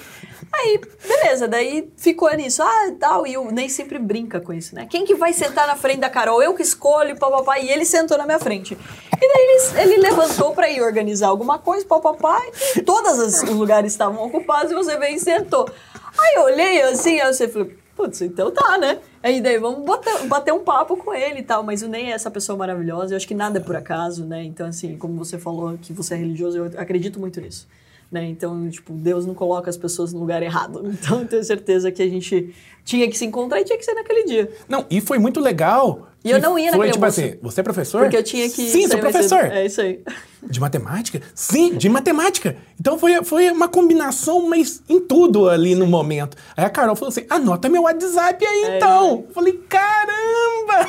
Speaker 1: Aí, beleza, daí ficou nisso, ah, tal, e o Ney sempre brinca com isso, né? Quem que vai sentar na frente da Carol? Eu que escolho, papapá, e ele sentou na minha frente. E daí ele, ele levantou pra ir organizar alguma coisa, papapá, e todos os lugares estavam ocupados e você veio e sentou. Aí eu olhei assim, aí você falou, putz, então tá, né? Aí daí vamos bater um papo com ele e tal, mas o Ney é essa pessoa maravilhosa, eu acho que nada é por acaso, né? Então, assim, como você falou que você é religioso, eu acredito muito nisso. Né? Então, tipo, Deus não coloca as pessoas no lugar errado. [LAUGHS] Então, tenho certeza que a gente tinha que se encontrar e tinha que ser naquele dia.
Speaker 2: Não, e foi muito legal.
Speaker 1: E eu não ia
Speaker 2: Foi
Speaker 1: naquele
Speaker 2: tipo
Speaker 1: almoço.
Speaker 2: assim, você é professor?
Speaker 1: Porque eu tinha que.
Speaker 2: Sim, sou professor.
Speaker 1: É isso aí.
Speaker 2: De matemática? Sim, de matemática. Então foi, foi uma combinação, mas em tudo ali no momento. Aí a Carol falou assim: anota meu WhatsApp aí
Speaker 1: É,
Speaker 2: então. Eu falei, caramba!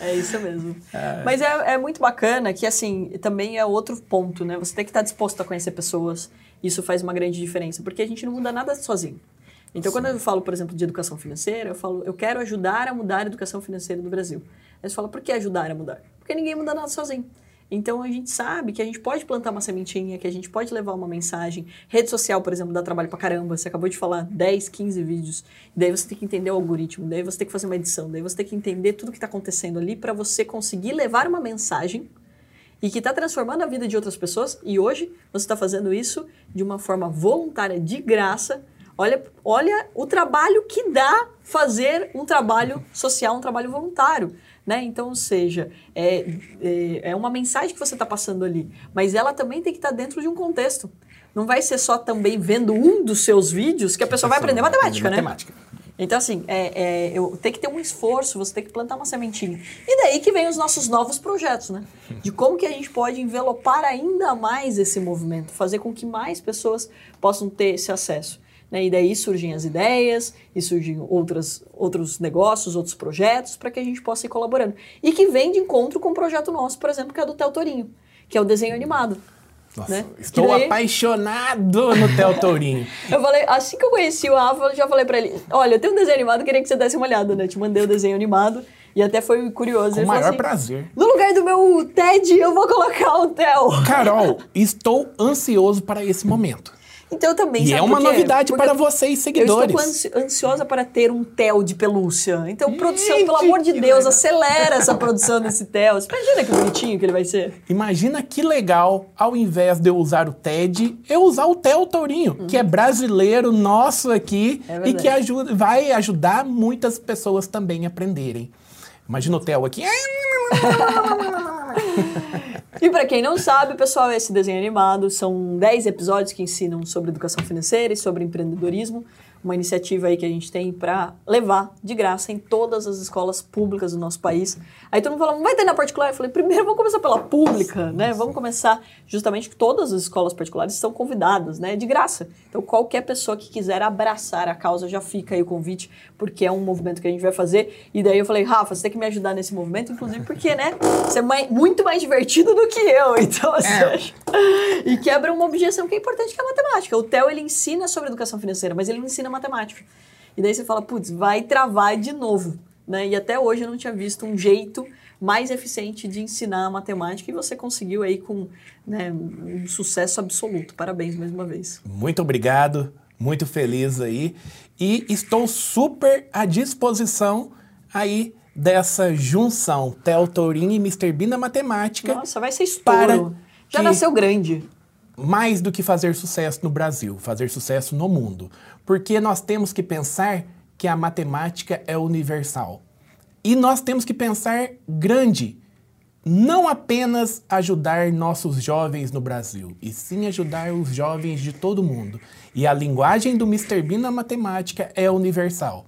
Speaker 1: É isso mesmo. [LAUGHS] Mas é, é muito bacana que, assim, também é outro ponto, né? Você tem que estar disposto a conhecer pessoas. Isso faz uma grande diferença, porque a gente não muda nada sozinho. Então, quando eu falo, por exemplo, de educação financeira, eu falo, eu quero ajudar a mudar a educação financeira do Brasil. Aí você fala, por que ajudar a mudar? Porque ninguém muda nada sozinho. Então, a gente sabe que a gente pode plantar uma sementinha, que a gente pode levar uma mensagem. Rede social, por exemplo, dá trabalho pra caramba. Você acabou de falar 10, 15 vídeos. Daí você tem que entender o algoritmo, daí você tem que fazer uma edição, daí você tem que entender tudo que está acontecendo ali para você conseguir levar uma mensagem e que está transformando a vida de outras pessoas. E hoje você está fazendo isso de uma forma voluntária, de graça. Olha, olha o trabalho que dá fazer um trabalho social, um trabalho voluntário. Né? Então, ou seja, é, é, é uma mensagem que você está passando ali, mas ela também tem que estar dentro de um contexto. Não vai ser só também vendo um dos seus vídeos que a pessoa vai aprender matemática, né?
Speaker 2: Matemática.
Speaker 1: Então, assim, é, é, eu, tem que ter um esforço, você tem que plantar uma sementinha. E daí que vem os nossos novos projetos, né? De como que a gente pode envelopar ainda mais esse movimento, fazer com que mais pessoas possam ter esse acesso. Né? E daí surgem as ideias, e surgem outras, outros negócios, outros projetos, para que a gente possa ir colaborando. E que vem de encontro com um projeto nosso, por exemplo, que é do Tel Torinho, que é o desenho animado.
Speaker 2: Nossa,
Speaker 1: né?
Speaker 2: estou
Speaker 1: daí-
Speaker 2: apaixonado no Theo Tourinho. [LAUGHS]
Speaker 1: Eu falei, assim que eu conheci o Rafa, eu já falei pra ele: olha, eu tenho um desenho animado, queria que você desse uma olhada, né? Eu te mandei o desenho animado e até foi curioso.
Speaker 2: Com o maior
Speaker 1: assim,
Speaker 2: prazer.
Speaker 1: No lugar do meu TED, eu vou colocar o Theo.
Speaker 2: Carol, estou ansioso para esse momento.
Speaker 1: Então eu também
Speaker 2: E é uma novidade
Speaker 1: Porque
Speaker 2: para vocês,
Speaker 1: Eu
Speaker 2: seguidores.
Speaker 1: estou ansi- ansiosa para ter um Theo de pelúcia. Então, produção, pelo
Speaker 2: Gente,
Speaker 1: amor de Deus,
Speaker 2: legal.
Speaker 1: acelera essa produção desse Theo. Imagina que bonitinho que ele vai ser.
Speaker 2: Imagina que legal, ao invés de eu usar o TED, eu usar o Theo Tourinho, que é brasileiro nosso aqui
Speaker 1: É
Speaker 2: e que ajuda, vai ajudar muitas pessoas também a aprenderem. Imagina o Theo aqui. [LAUGHS]
Speaker 1: E para quem não sabe, pessoal, esse desenho animado são 10 episódios que ensinam sobre educação financeira e sobre empreendedorismo, uma iniciativa aí que a gente tem para levar de graça em todas as escolas públicas do nosso país. Aí todo mundo fala, não vai ter na particular? Eu falei, primeiro vamos começar pela pública, né? Vamos começar justamente que todas as escolas particulares estão convidadas, né? De graça. Então qualquer pessoa que quiser abraçar a causa já fica aí o convite, porque é um movimento que a gente vai fazer. E daí eu falei, Rafa, você tem que me ajudar nesse movimento, inclusive porque, né? Você é mai- muito mais divertido do que eu, [LAUGHS] então assim, [LAUGHS] e quebra uma objeção que é importante, que é a matemática. O Theo, ele ensina sobre educação financeira, mas ele não ensina matemática. E daí você fala, putz, vai travar de novo. Né? E até hoje eu não tinha visto um jeito mais eficiente de ensinar a matemática e você conseguiu aí com né, um sucesso absoluto. Parabéns mais uma vez.
Speaker 2: Muito obrigado, muito feliz aí. E estou super à disposição aí dessa junção Theo Tourinho e Mr. Bean na matemática.
Speaker 1: Nossa, vai ser
Speaker 2: Para
Speaker 1: estouro. Já
Speaker 2: que-
Speaker 1: nasceu grande.
Speaker 2: Mais do que fazer sucesso no Brasil, fazer sucesso no mundo. Porque nós temos que pensar que a matemática é universal. E nós temos que pensar grande. Não apenas ajudar nossos jovens no Brasil, e sim ajudar os jovens de todo mundo. E a linguagem do Mr. Bean na matemática é universal.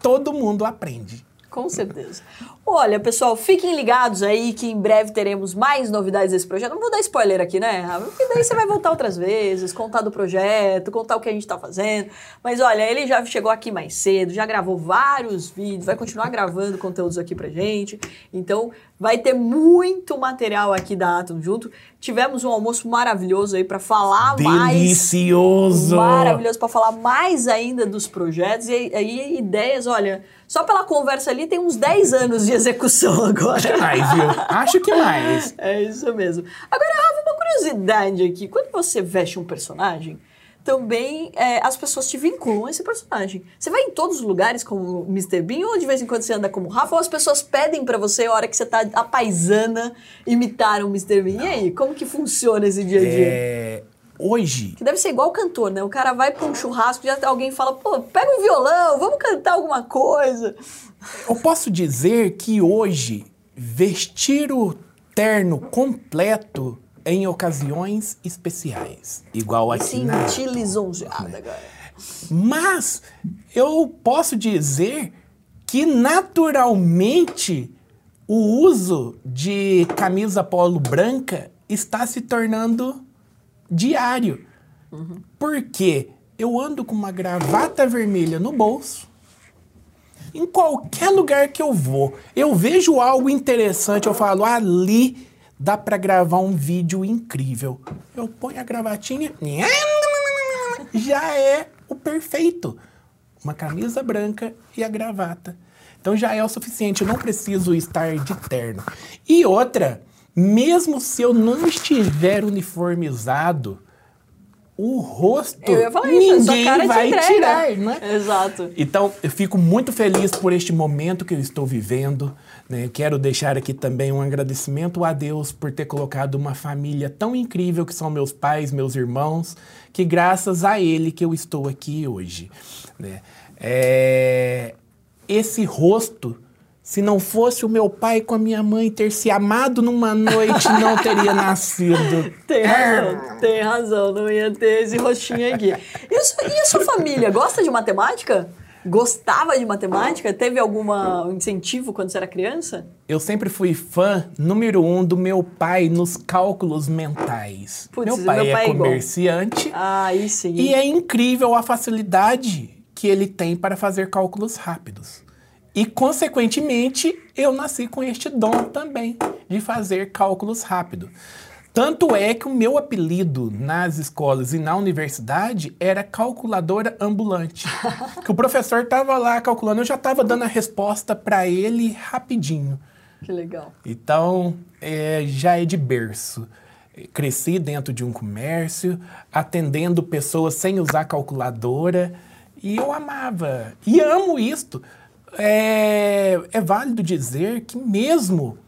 Speaker 2: Todo mundo aprende.
Speaker 1: Com certeza. Olha, pessoal, fiquem ligados aí que em breve teremos mais novidades desse projeto. Não vou dar spoiler aqui, né? Porque daí você vai voltar outras vezes, contar do projeto, contar o que a gente tá fazendo. Mas olha, ele já chegou aqui mais cedo, já gravou vários vídeos, vai continuar gravando conteúdos aqui pra gente. Então, vai ter muito material aqui da Atom junto. Tivemos um almoço maravilhoso aí para falar mais.
Speaker 2: Delicioso!
Speaker 1: Maravilhoso para falar mais ainda dos projetos e aí ideias, olha, só pela conversa ali tem uns 10 anos de execução agora.
Speaker 2: Acho que mais, viu? Acho que mais. [LAUGHS]
Speaker 1: É isso mesmo. Agora, Rafa, uma curiosidade aqui. Quando você veste um personagem, também é, as pessoas te vinculam a esse personagem. Você vai em todos os lugares como Mr. Bean ou de vez em quando você anda como Rafa ou as pessoas pedem para você a hora que você tá a paisana imitar um Mr. Bean? E aí, como que funciona esse dia a dia?
Speaker 2: É, hoje,
Speaker 1: Que deve ser igual cantor, né? O cara vai pra um churrasco, já alguém fala, pô, pega um violão, vamos cantar alguma coisa.
Speaker 2: eu posso dizer que hoje vestir o terno completo em ocasiões especiais, igual aqui na
Speaker 1: Senti lisonjeada agora.
Speaker 2: Mas eu posso dizer que naturalmente o uso de camisa polo branca está se tornando diário. Porque eu ando com uma gravata vermelha no bolso. Em qualquer lugar que eu vou, eu vejo algo interessante, eu falo, ali dá para gravar um vídeo incrível. Eu ponho a gravatinha, [LAUGHS] já é o perfeito. Uma camisa branca e a gravata. Então já é o suficiente, eu não preciso estar de terno. E outra, mesmo se eu não estiver uniformizado, o rosto
Speaker 1: Eu ia falar isso, a sua
Speaker 2: ninguém
Speaker 1: te
Speaker 2: vai tirar, né?
Speaker 1: Exato.
Speaker 2: Então, eu fico muito feliz por este momento que eu estou vivendo. né? Quero deixar aqui também um agradecimento a Deus por ter colocado uma família tão incrível que são meus pais, meus irmãos, que graças a Ele que eu estou aqui hoje. né? É, Esse rosto, se não fosse o meu pai com a minha mãe ter se amado numa noite, não teria nascido. [LAUGHS]
Speaker 1: Tem razão, tem razão, não ia ter esse rostinho aqui. E a sua, e a sua família, gosta de matemática? Gostava de matemática? Teve algum incentivo quando você era criança?
Speaker 2: Eu sempre fui fã número um do meu pai nos cálculos mentais.
Speaker 1: Putz,
Speaker 2: meu
Speaker 1: meu
Speaker 2: pai,
Speaker 1: pai é
Speaker 2: é comerciante
Speaker 1: Ah, aí sim.
Speaker 2: e é incrível a facilidade que ele tem para fazer cálculos rápidos. E, consequentemente, eu nasci com este dom também de fazer cálculos rápidos. Tanto é que o meu apelido nas escolas e na universidade era calculadora ambulante. [LAUGHS] que o professor estava lá calculando, eu já estava dando a resposta para ele rapidinho.
Speaker 1: Que legal.
Speaker 2: Então, é, já é de berço. Cresci dentro de um comércio, atendendo pessoas sem usar calculadora, e eu amava. E amo isto. É, é válido dizer que, mesmo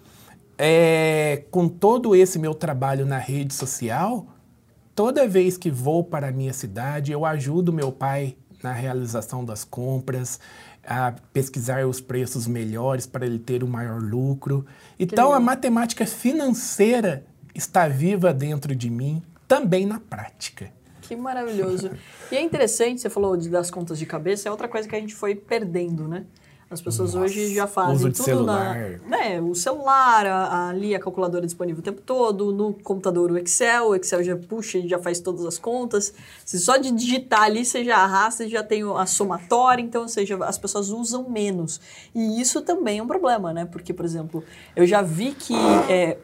Speaker 2: é, com todo esse meu trabalho na rede social, toda vez que vou para a minha cidade, eu ajudo meu pai na realização das compras, a pesquisar os preços melhores para ele ter o maior lucro. Então, a matemática financeira está viva dentro de mim, também na prática.
Speaker 1: Que maravilhoso. E é interessante, você falou das contas de cabeça, é outra coisa que a gente foi perdendo, né? As pessoas
Speaker 2: Nossa,
Speaker 1: hoje já fazem tudo
Speaker 2: celular.
Speaker 1: na. Né, o celular, a- ali a calculadora disponível o tempo todo, no computador o Excel, o Excel já puxa e já faz todas as contas. Se só de digitar ali você já arrasta e já tem a somatória, então, ou seja, as pessoas usam menos. E isso também é um problema, né? Porque, por exemplo, eu já vi que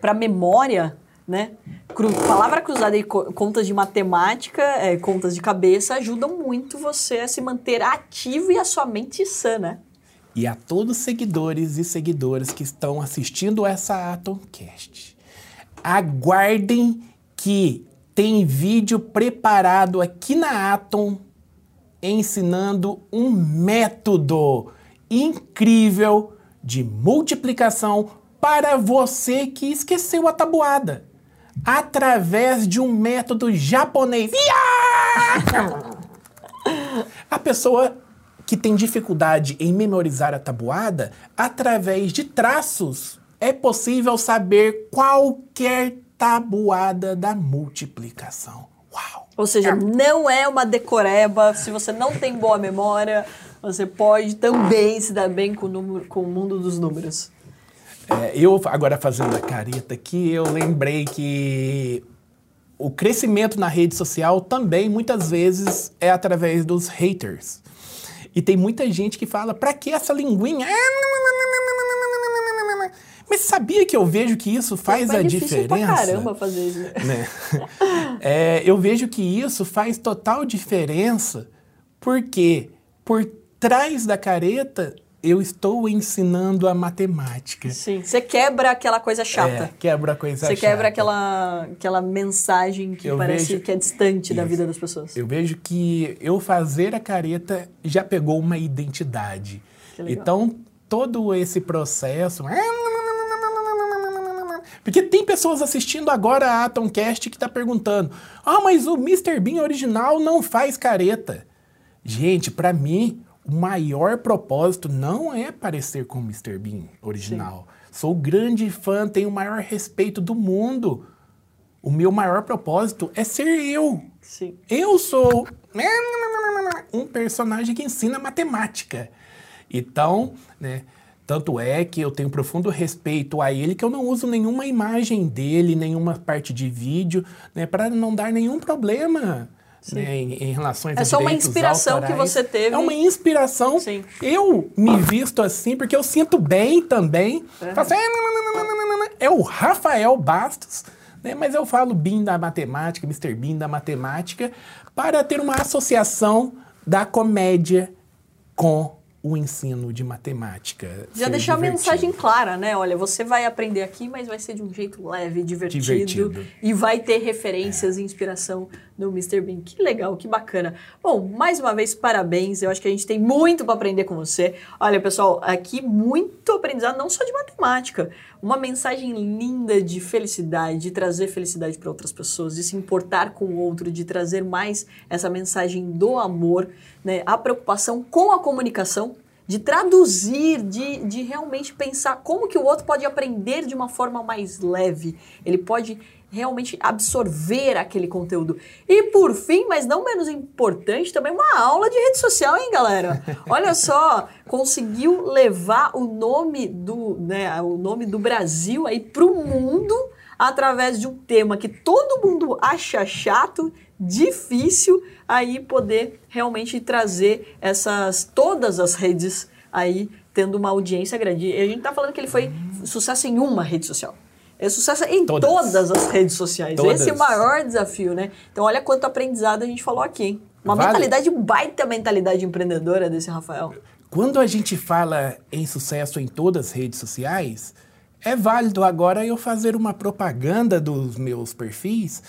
Speaker 1: para memória né? Cru- palavra cruzada e co- contas de matemática, é, contas de cabeça ajudam muito você a se manter ativo e a sua mente sã, né?
Speaker 2: E a todos os seguidores e seguidoras que estão assistindo essa Atomcast, aguardem que tem vídeo preparado aqui na Atom ensinando um método incrível de multiplicação para você que esqueceu a tabuada, através de um método japonês. [LAUGHS] A pessoa que tem dificuldade em memorizar a tabuada, através de traços, é possível saber qualquer tabuada da multiplicação. Uau!
Speaker 1: Ou seja, não é uma decoreba, se você não tem boa memória, você pode também se dar bem com o, número, com o mundo dos números.
Speaker 2: É, eu, agora fazendo a careta aqui, eu lembrei que o crescimento na rede social também, muitas vezes, é através dos haters. E tem muita gente que fala, pra que essa linguinha? Mas sabia que eu vejo que isso faz
Speaker 1: é
Speaker 2: a diferença?
Speaker 1: Pra caramba fazer isso. Né? [LAUGHS]
Speaker 2: É, eu vejo que isso faz total diferença, porque por trás da careta eu estou ensinando a matemática.
Speaker 1: Sim, você quebra aquela coisa chata.
Speaker 2: É, quebra a coisa
Speaker 1: você
Speaker 2: chata.
Speaker 1: Você quebra aquela, aquela mensagem que
Speaker 2: eu
Speaker 1: parece
Speaker 2: vejo,
Speaker 1: que é distante
Speaker 2: isso.
Speaker 1: da vida das pessoas.
Speaker 2: Eu vejo que eu fazer a careta já pegou uma identidade. Então, todo esse processo... Porque tem pessoas assistindo agora a Atomcast que está perguntando: ah, mas o Mr. Bean original não faz careta. Gente, para mim, o maior propósito não é parecer com o Mr. Bean original. Sim. Sou grande fã, tenho o maior respeito do mundo. O meu maior propósito é ser eu.
Speaker 1: Sim.
Speaker 2: Eu sou um personagem que ensina matemática. Então, né? Tanto é que eu tenho profundo respeito a ele, que eu não uso nenhuma imagem dele, nenhuma parte de vídeo, né, para não dar nenhum problema. Né, em, em relação
Speaker 1: É só uma inspiração
Speaker 2: autorais.
Speaker 1: que você teve.
Speaker 2: É uma inspiração.
Speaker 1: Sim.
Speaker 2: Eu me visto assim porque eu sinto bem também.
Speaker 1: Uhum.
Speaker 2: É o Rafael Bastos, né, mas eu falo BIM da matemática, Mr. BIM da matemática, para ter uma associação da comédia com o ensino de matemática.
Speaker 1: Já deixar a mensagem clara, né? Olha, você vai aprender aqui, mas vai ser de um jeito leve, divertido,
Speaker 2: divertido.
Speaker 1: e vai ter referências é. e inspiração no Mr. Bean. Que legal, que bacana. Bom, mais uma vez, parabéns. Eu acho que a gente tem muito para aprender com você. Olha, pessoal, aqui muito aprendizado, não só de matemática. Uma mensagem linda de felicidade, de trazer felicidade para outras pessoas, de se importar com o outro, de trazer mais essa mensagem do amor, né? A preocupação com a comunicação, de traduzir, de, de realmente pensar como que o outro pode aprender de uma forma mais leve. Ele pode realmente absorver aquele conteúdo. E por fim, mas não menos importante, também uma aula de rede social, hein, galera? [LAUGHS] Olha só, conseguiu levar o nome do, né, o nome do Brasil aí pro mundo através de um tema que todo mundo acha chato, difícil, aí poder realmente trazer essas todas as redes aí tendo uma audiência grande. E a gente tá falando que ele foi sucesso em uma rede social. É sucesso em todas, todas as redes sociais.
Speaker 2: Todas.
Speaker 1: Esse é o maior desafio, né? Então, olha quanto aprendizado a gente falou aqui, hein? Uma
Speaker 2: Vale.
Speaker 1: mentalidade, baita mentalidade empreendedora desse Rafael.
Speaker 2: Quando a gente fala em sucesso em todas as redes sociais, é válido agora eu fazer uma propaganda dos meus perfis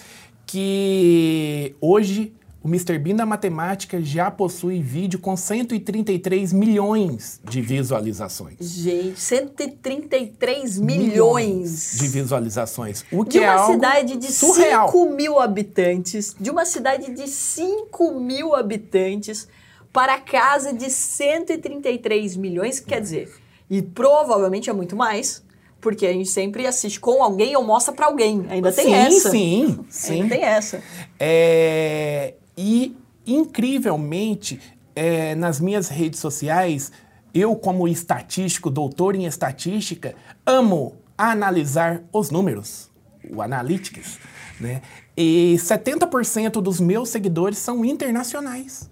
Speaker 2: que hoje o Mr. Bean da Matemática já possui vídeo com 133 milhões de visualizações.
Speaker 1: Gente, 133 milhões,
Speaker 2: de visualizações. O que
Speaker 1: de uma
Speaker 2: é
Speaker 1: cidade de
Speaker 2: surreal.
Speaker 1: 5 mil habitantes, de uma cidade de 5 mil habitantes para casa de 133 milhões, quer dizer, e provavelmente é muito mais, porque a gente sempre assiste com alguém ou mostra para alguém. Ainda tem
Speaker 2: sim,
Speaker 1: essa.
Speaker 2: Sim, sim.
Speaker 1: Ainda tem essa.
Speaker 2: É, e, incrivelmente, é, nas minhas redes sociais, eu, como estatístico, doutor em estatística, amo analisar os números, o Analytics, né? E 70% dos meus seguidores são internacionais.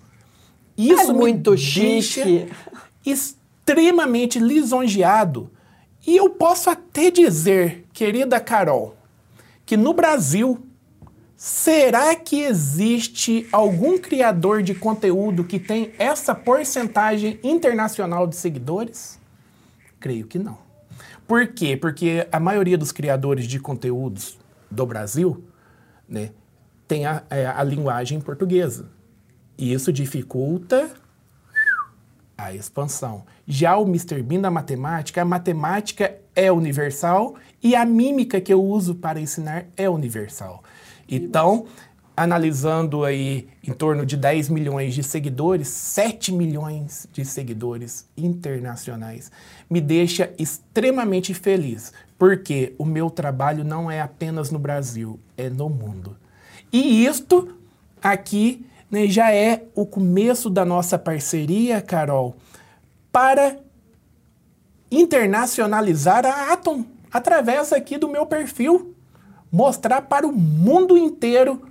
Speaker 2: Isso
Speaker 1: é muito chique.
Speaker 2: extremamente lisonjeado. E eu posso até dizer, querida Carol, que no Brasil Será que existe algum criador de conteúdo que tem essa porcentagem internacional de seguidores? Creio que não. Por quê? Porque a maioria dos criadores de conteúdos do Brasil né, tem a, a, a linguagem portuguesa. E isso dificulta a expansão. Já o Mr. Bean da matemática, a matemática é universal e a mímica que eu uso para ensinar é universal. Então, analisando aí em torno de 10 milhões de seguidores, 7 milhões de seguidores internacionais, me deixa extremamente feliz, porque o meu trabalho não é apenas no Brasil, é no mundo. E isto aqui né, já é o começo da nossa parceria, Carol, para internacionalizar a Atom através aqui do meu perfil, mostrar para o mundo inteiro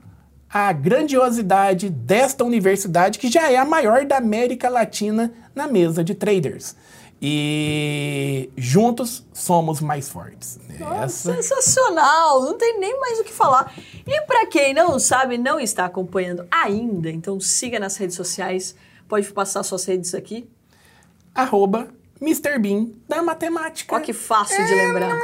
Speaker 2: a grandiosidade desta universidade que já é a maior da América Latina na mesa de traders. E juntos somos mais fortes.
Speaker 1: Nossa, sensacional! Não tem nem mais o que falar. E para quem não sabe, não está acompanhando ainda, então siga nas redes sociais. Pode passar suas redes aqui.
Speaker 2: Arroba Mr. Bean da matemática.
Speaker 1: Olha que fácil de lembrar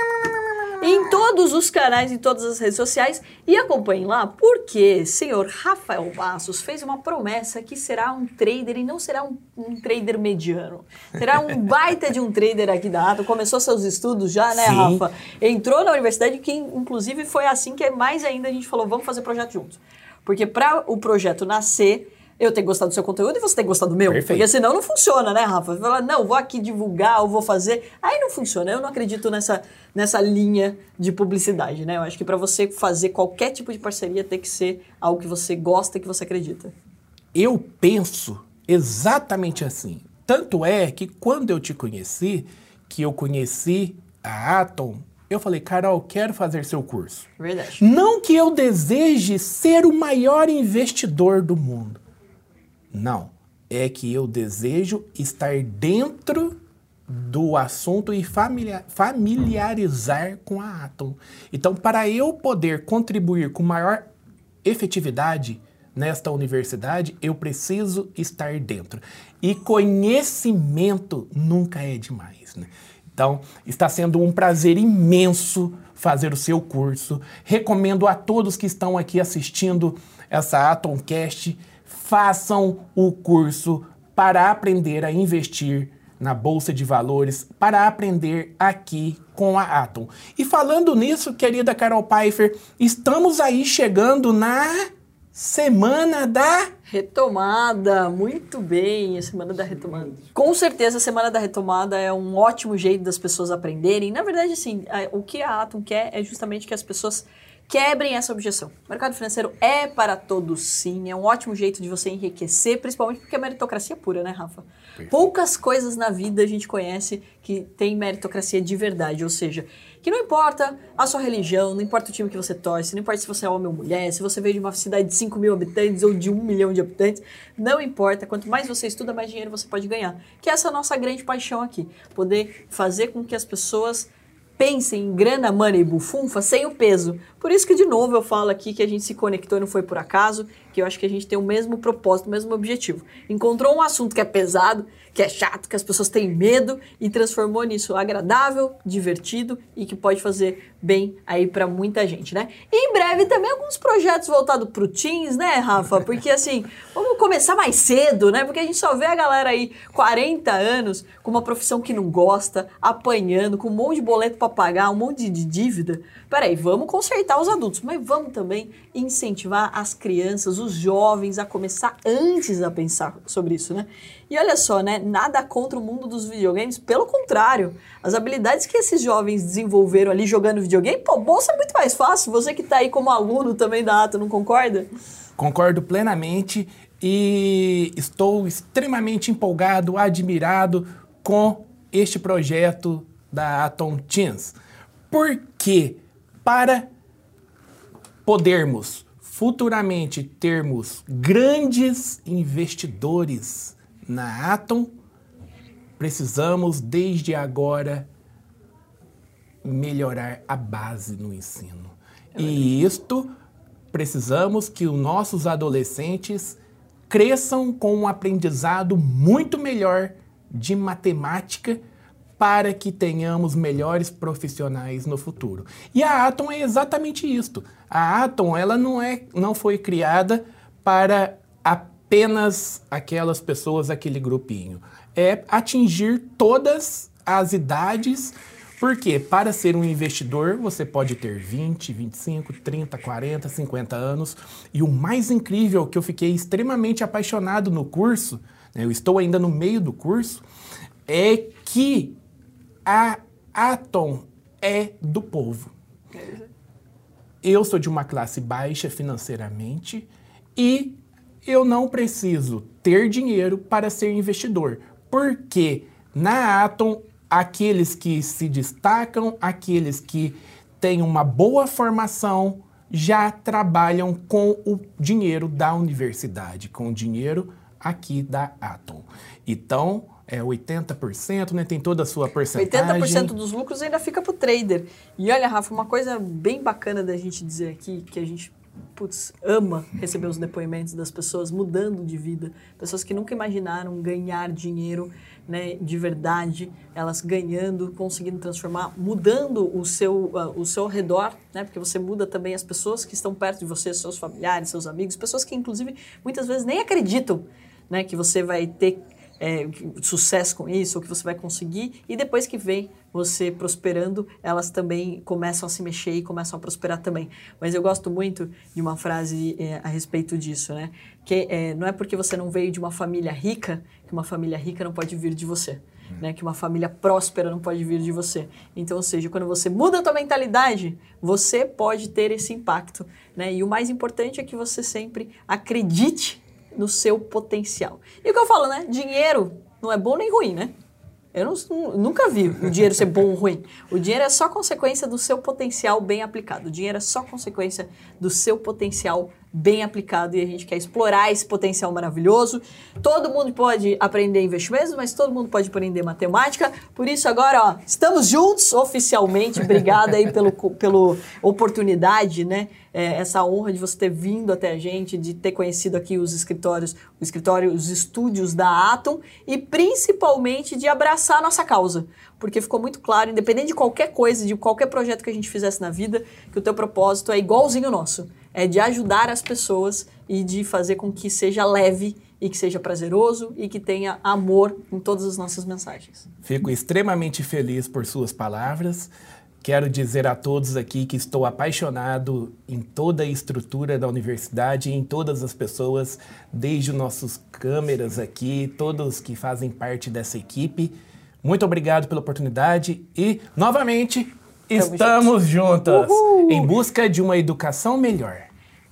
Speaker 1: em todos os canais, em todas as redes sociais e acompanhem lá porque senhor Rafael Passos fez uma promessa que será um trader e não será um, um trader mediano. Será um [LAUGHS] baita de um trader aqui da Ato. Começou seus estudos já, né, Sim. Rafa? Entrou na universidade, que inclusive foi assim que mais ainda a gente falou, vamos fazer projeto juntos. Porque para o projeto nascer, eu tenho gostado do seu conteúdo e você tem gostado do meu. Perfeito. Porque senão não funciona, né, Rafa? Você fala, não, vou aqui divulgar, eu vou fazer. Aí não funciona. Eu não acredito nessa, nessa linha de publicidade, né? Eu acho que para você fazer qualquer tipo de parceria tem que ser algo que você gosta e que você acredita.
Speaker 2: Eu penso exatamente assim. Tanto é que quando eu te conheci, que eu conheci a Atom, eu falei, Carol, quero fazer seu curso.
Speaker 1: Verdade.
Speaker 2: Não que eu deseje ser o maior investidor do mundo. Não. É que eu desejo estar dentro do assunto e familiar, familiarizar com a Atom. Então, para eu poder contribuir com maior efetividade nesta universidade, eu preciso estar dentro. E conhecimento nunca é demais. Né? Então, está sendo um prazer imenso fazer o seu curso. Recomendo a todos que estão aqui assistindo essa Atomcast façam o curso para aprender a investir na bolsa de valores, para aprender aqui com a Atom. E falando nisso, querida Carol Pfeiffer, estamos aí chegando na Semana da
Speaker 1: Retomada, muito bem, a Semana da Retomada. Com certeza, a Semana da Retomada é um ótimo jeito das pessoas aprenderem. Na verdade, assim, o que a Atom quer é justamente que as pessoas Quebrem essa objeção. O mercado financeiro é para todos sim, é um ótimo jeito de você enriquecer, principalmente porque é meritocracia pura, né, Rafa? Poucas coisas na vida a gente conhece que tem meritocracia de verdade, ou seja, que não importa a sua religião, não importa o time que você torce, não importa se você é homem ou mulher, se você veio de uma cidade de 5 mil habitantes ou de 1 milhão de habitantes, não importa. Quanto mais você estuda, mais dinheiro você pode ganhar. Que essa é a nossa grande paixão aqui. Poder fazer com que as pessoas pensem em grana, money e bufunfa sem o peso. Por isso que, de novo, eu falo aqui que a gente se conectou e não foi por acaso, que eu acho que a gente tem o mesmo propósito, o mesmo objetivo. Encontrou um assunto que é pesado, que é chato, que as pessoas têm medo e transformou nisso agradável, divertido e que pode fazer bem aí para muita gente, né? E em breve também alguns projetos voltados pro Teams, né, Rafa? Porque assim, vamos começar mais cedo, né? Porque a gente só vê a galera aí 40 anos com uma profissão que não gosta, apanhando, com um monte de boleto para pagar, um monte de dívida. Peraí, vamos consertar os adultos, mas vamos também incentivar as crianças, os jovens a começar antes a pensar sobre isso, né? E olha só, né? Nada contra o mundo dos videogames, pelo contrário. As habilidades que esses jovens desenvolveram ali jogando videogame, pô, bolsa é muito mais fácil. Você que está aí como aluno também da ATA, não concorda?
Speaker 2: Concordo plenamente e estou extremamente empolgado, admirado com este projeto da Atom Teens. Porque para podermos futuramente termos grandes investidores na Atom, precisamos desde agora melhorar a base no ensino. E isto precisamos que os nossos adolescentes cresçam com um aprendizado muito melhor de matemática para que tenhamos melhores profissionais no futuro. E a Atom é exatamente isto. A Atom ela não é não foi criada para apenas aquelas pessoas, aquele grupinho. É atingir todas as idades, porque para ser um investidor você pode ter 20, 25, 30, 40, 50 anos. E o mais incrível que eu fiquei extremamente apaixonado no curso, né, eu estou ainda no meio do curso, é que a Atom é do povo. Eu sou de uma classe baixa financeiramente e eu não preciso ter dinheiro para ser investidor, porque na Atom, aqueles que se destacam, aqueles que têm uma boa formação, já trabalham com o dinheiro da universidade, com o dinheiro aqui da Atom. Então, é 80%, né? Tem toda a sua porcentagem.
Speaker 1: 80% dos lucros ainda fica para o trader. E olha, Rafa, uma coisa bem bacana da gente dizer aqui, que a gente putz, ama receber os depoimentos das pessoas mudando de vida, pessoas que nunca imaginaram ganhar dinheiro né, de verdade, elas ganhando, conseguindo transformar, mudando o seu, uh, o seu redor, né, porque você muda também as pessoas que estão perto de você, seus familiares, seus amigos, pessoas que inclusive muitas vezes nem acreditam né, que você vai ter é, sucesso com isso, ou que você vai conseguir, e depois que vem você prosperando, elas também começam a se mexer e começam a prosperar também. Mas eu gosto muito de uma frase é, a respeito disso, né? Que é, não é porque você não veio de uma família rica que uma família rica não pode vir de você. Né, que uma família próspera não pode vir de você. Então, ou seja, quando você muda a tua mentalidade, você pode ter esse impacto. Né? E o mais importante é que você sempre acredite no seu potencial. E o que eu falo, né? Dinheiro não é bom nem ruim, né? Eu não, nunca vi o dinheiro ser bom ou ruim. O dinheiro é só consequência do seu potencial bem aplicado. O dinheiro é só consequência do seu potencial bem aplicado e a gente quer explorar esse potencial maravilhoso. Todo mundo pode aprender investimentos, mas todo mundo pode aprender matemática. Por isso agora, ó, estamos juntos oficialmente. Obrigada aí pelo, pelo oportunidade, né? É, essa honra de você ter vindo até a gente, de ter conhecido aqui os escritórios, o escritório, os estúdios da Atom e principalmente de abraçar a nossa causa porque ficou muito claro, independente de qualquer coisa, de qualquer projeto que a gente fizesse na vida, que o teu propósito é igualzinho ao nosso é de ajudar as pessoas e de fazer com que seja leve e que seja prazeroso e que tenha amor em todas as nossas mensagens.
Speaker 2: Fico extremamente feliz por suas palavras. Quero dizer a todos aqui que estou apaixonado em toda a estrutura da universidade em todas as pessoas, desde os nossos câmeras aqui, todos que fazem parte dessa equipe. Muito obrigado pela oportunidade e, novamente, Estamos juntas Uhul. em busca de uma educação melhor.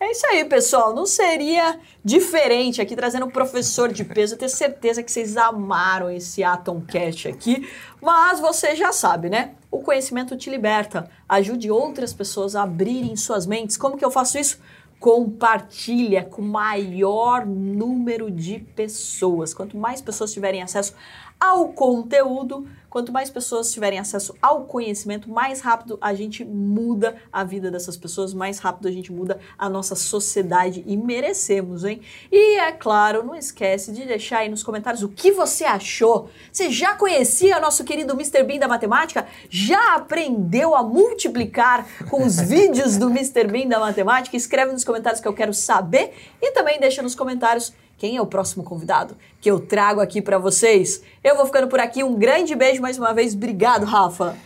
Speaker 1: É isso aí, pessoal. Não seria diferente aqui trazendo um professor de peso. Eu tenho certeza que vocês amaram esse Atomcast aqui. Mas você já sabe, né? O conhecimento te liberta. Ajude outras pessoas a abrirem suas mentes. Como que eu faço isso? Compartilha com o maior número de pessoas. Quanto mais pessoas tiverem acesso ao conteúdo, Quanto mais pessoas tiverem acesso ao conhecimento, mais rápido a gente muda a vida dessas pessoas, mais rápido a gente muda a nossa sociedade e merecemos, hein? E é claro, não esquece de deixar aí nos comentários o que você achou. Você já conhecia o nosso querido Mr. Bean da matemática? Já aprendeu a multiplicar com os [LAUGHS] vídeos do Mr. Bean da matemática? Escreve nos comentários que eu quero saber e também deixa nos comentários quem é o próximo convidado que eu trago aqui para vocês. Eu vou ficando por aqui. Um grande beijo mais uma vez. Obrigado, Rafa.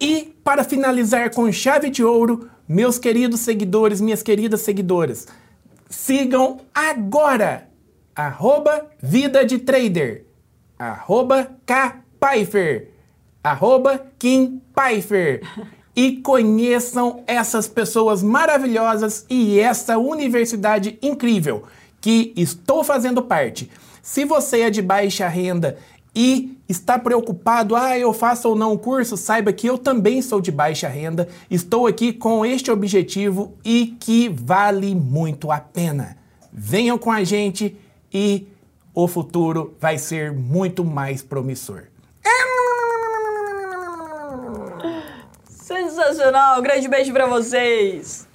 Speaker 2: E para finalizar com chave de ouro, meus queridos seguidores, minhas queridas seguidoras, sigam agora arroba Vida de Trader, arroba K. Pfeiffer, arroba Kim Pfeiffer. E conheçam essas pessoas maravilhosas e essa universidade incrível que estou fazendo parte. Se você é de baixa renda e está preocupado, ah, eu faço ou não o curso, saiba que eu também sou de baixa renda, estou aqui com este objetivo e que vale muito a pena. Venham com a gente e o futuro vai ser muito mais promissor.
Speaker 1: Sensacional! Grande beijo para vocês!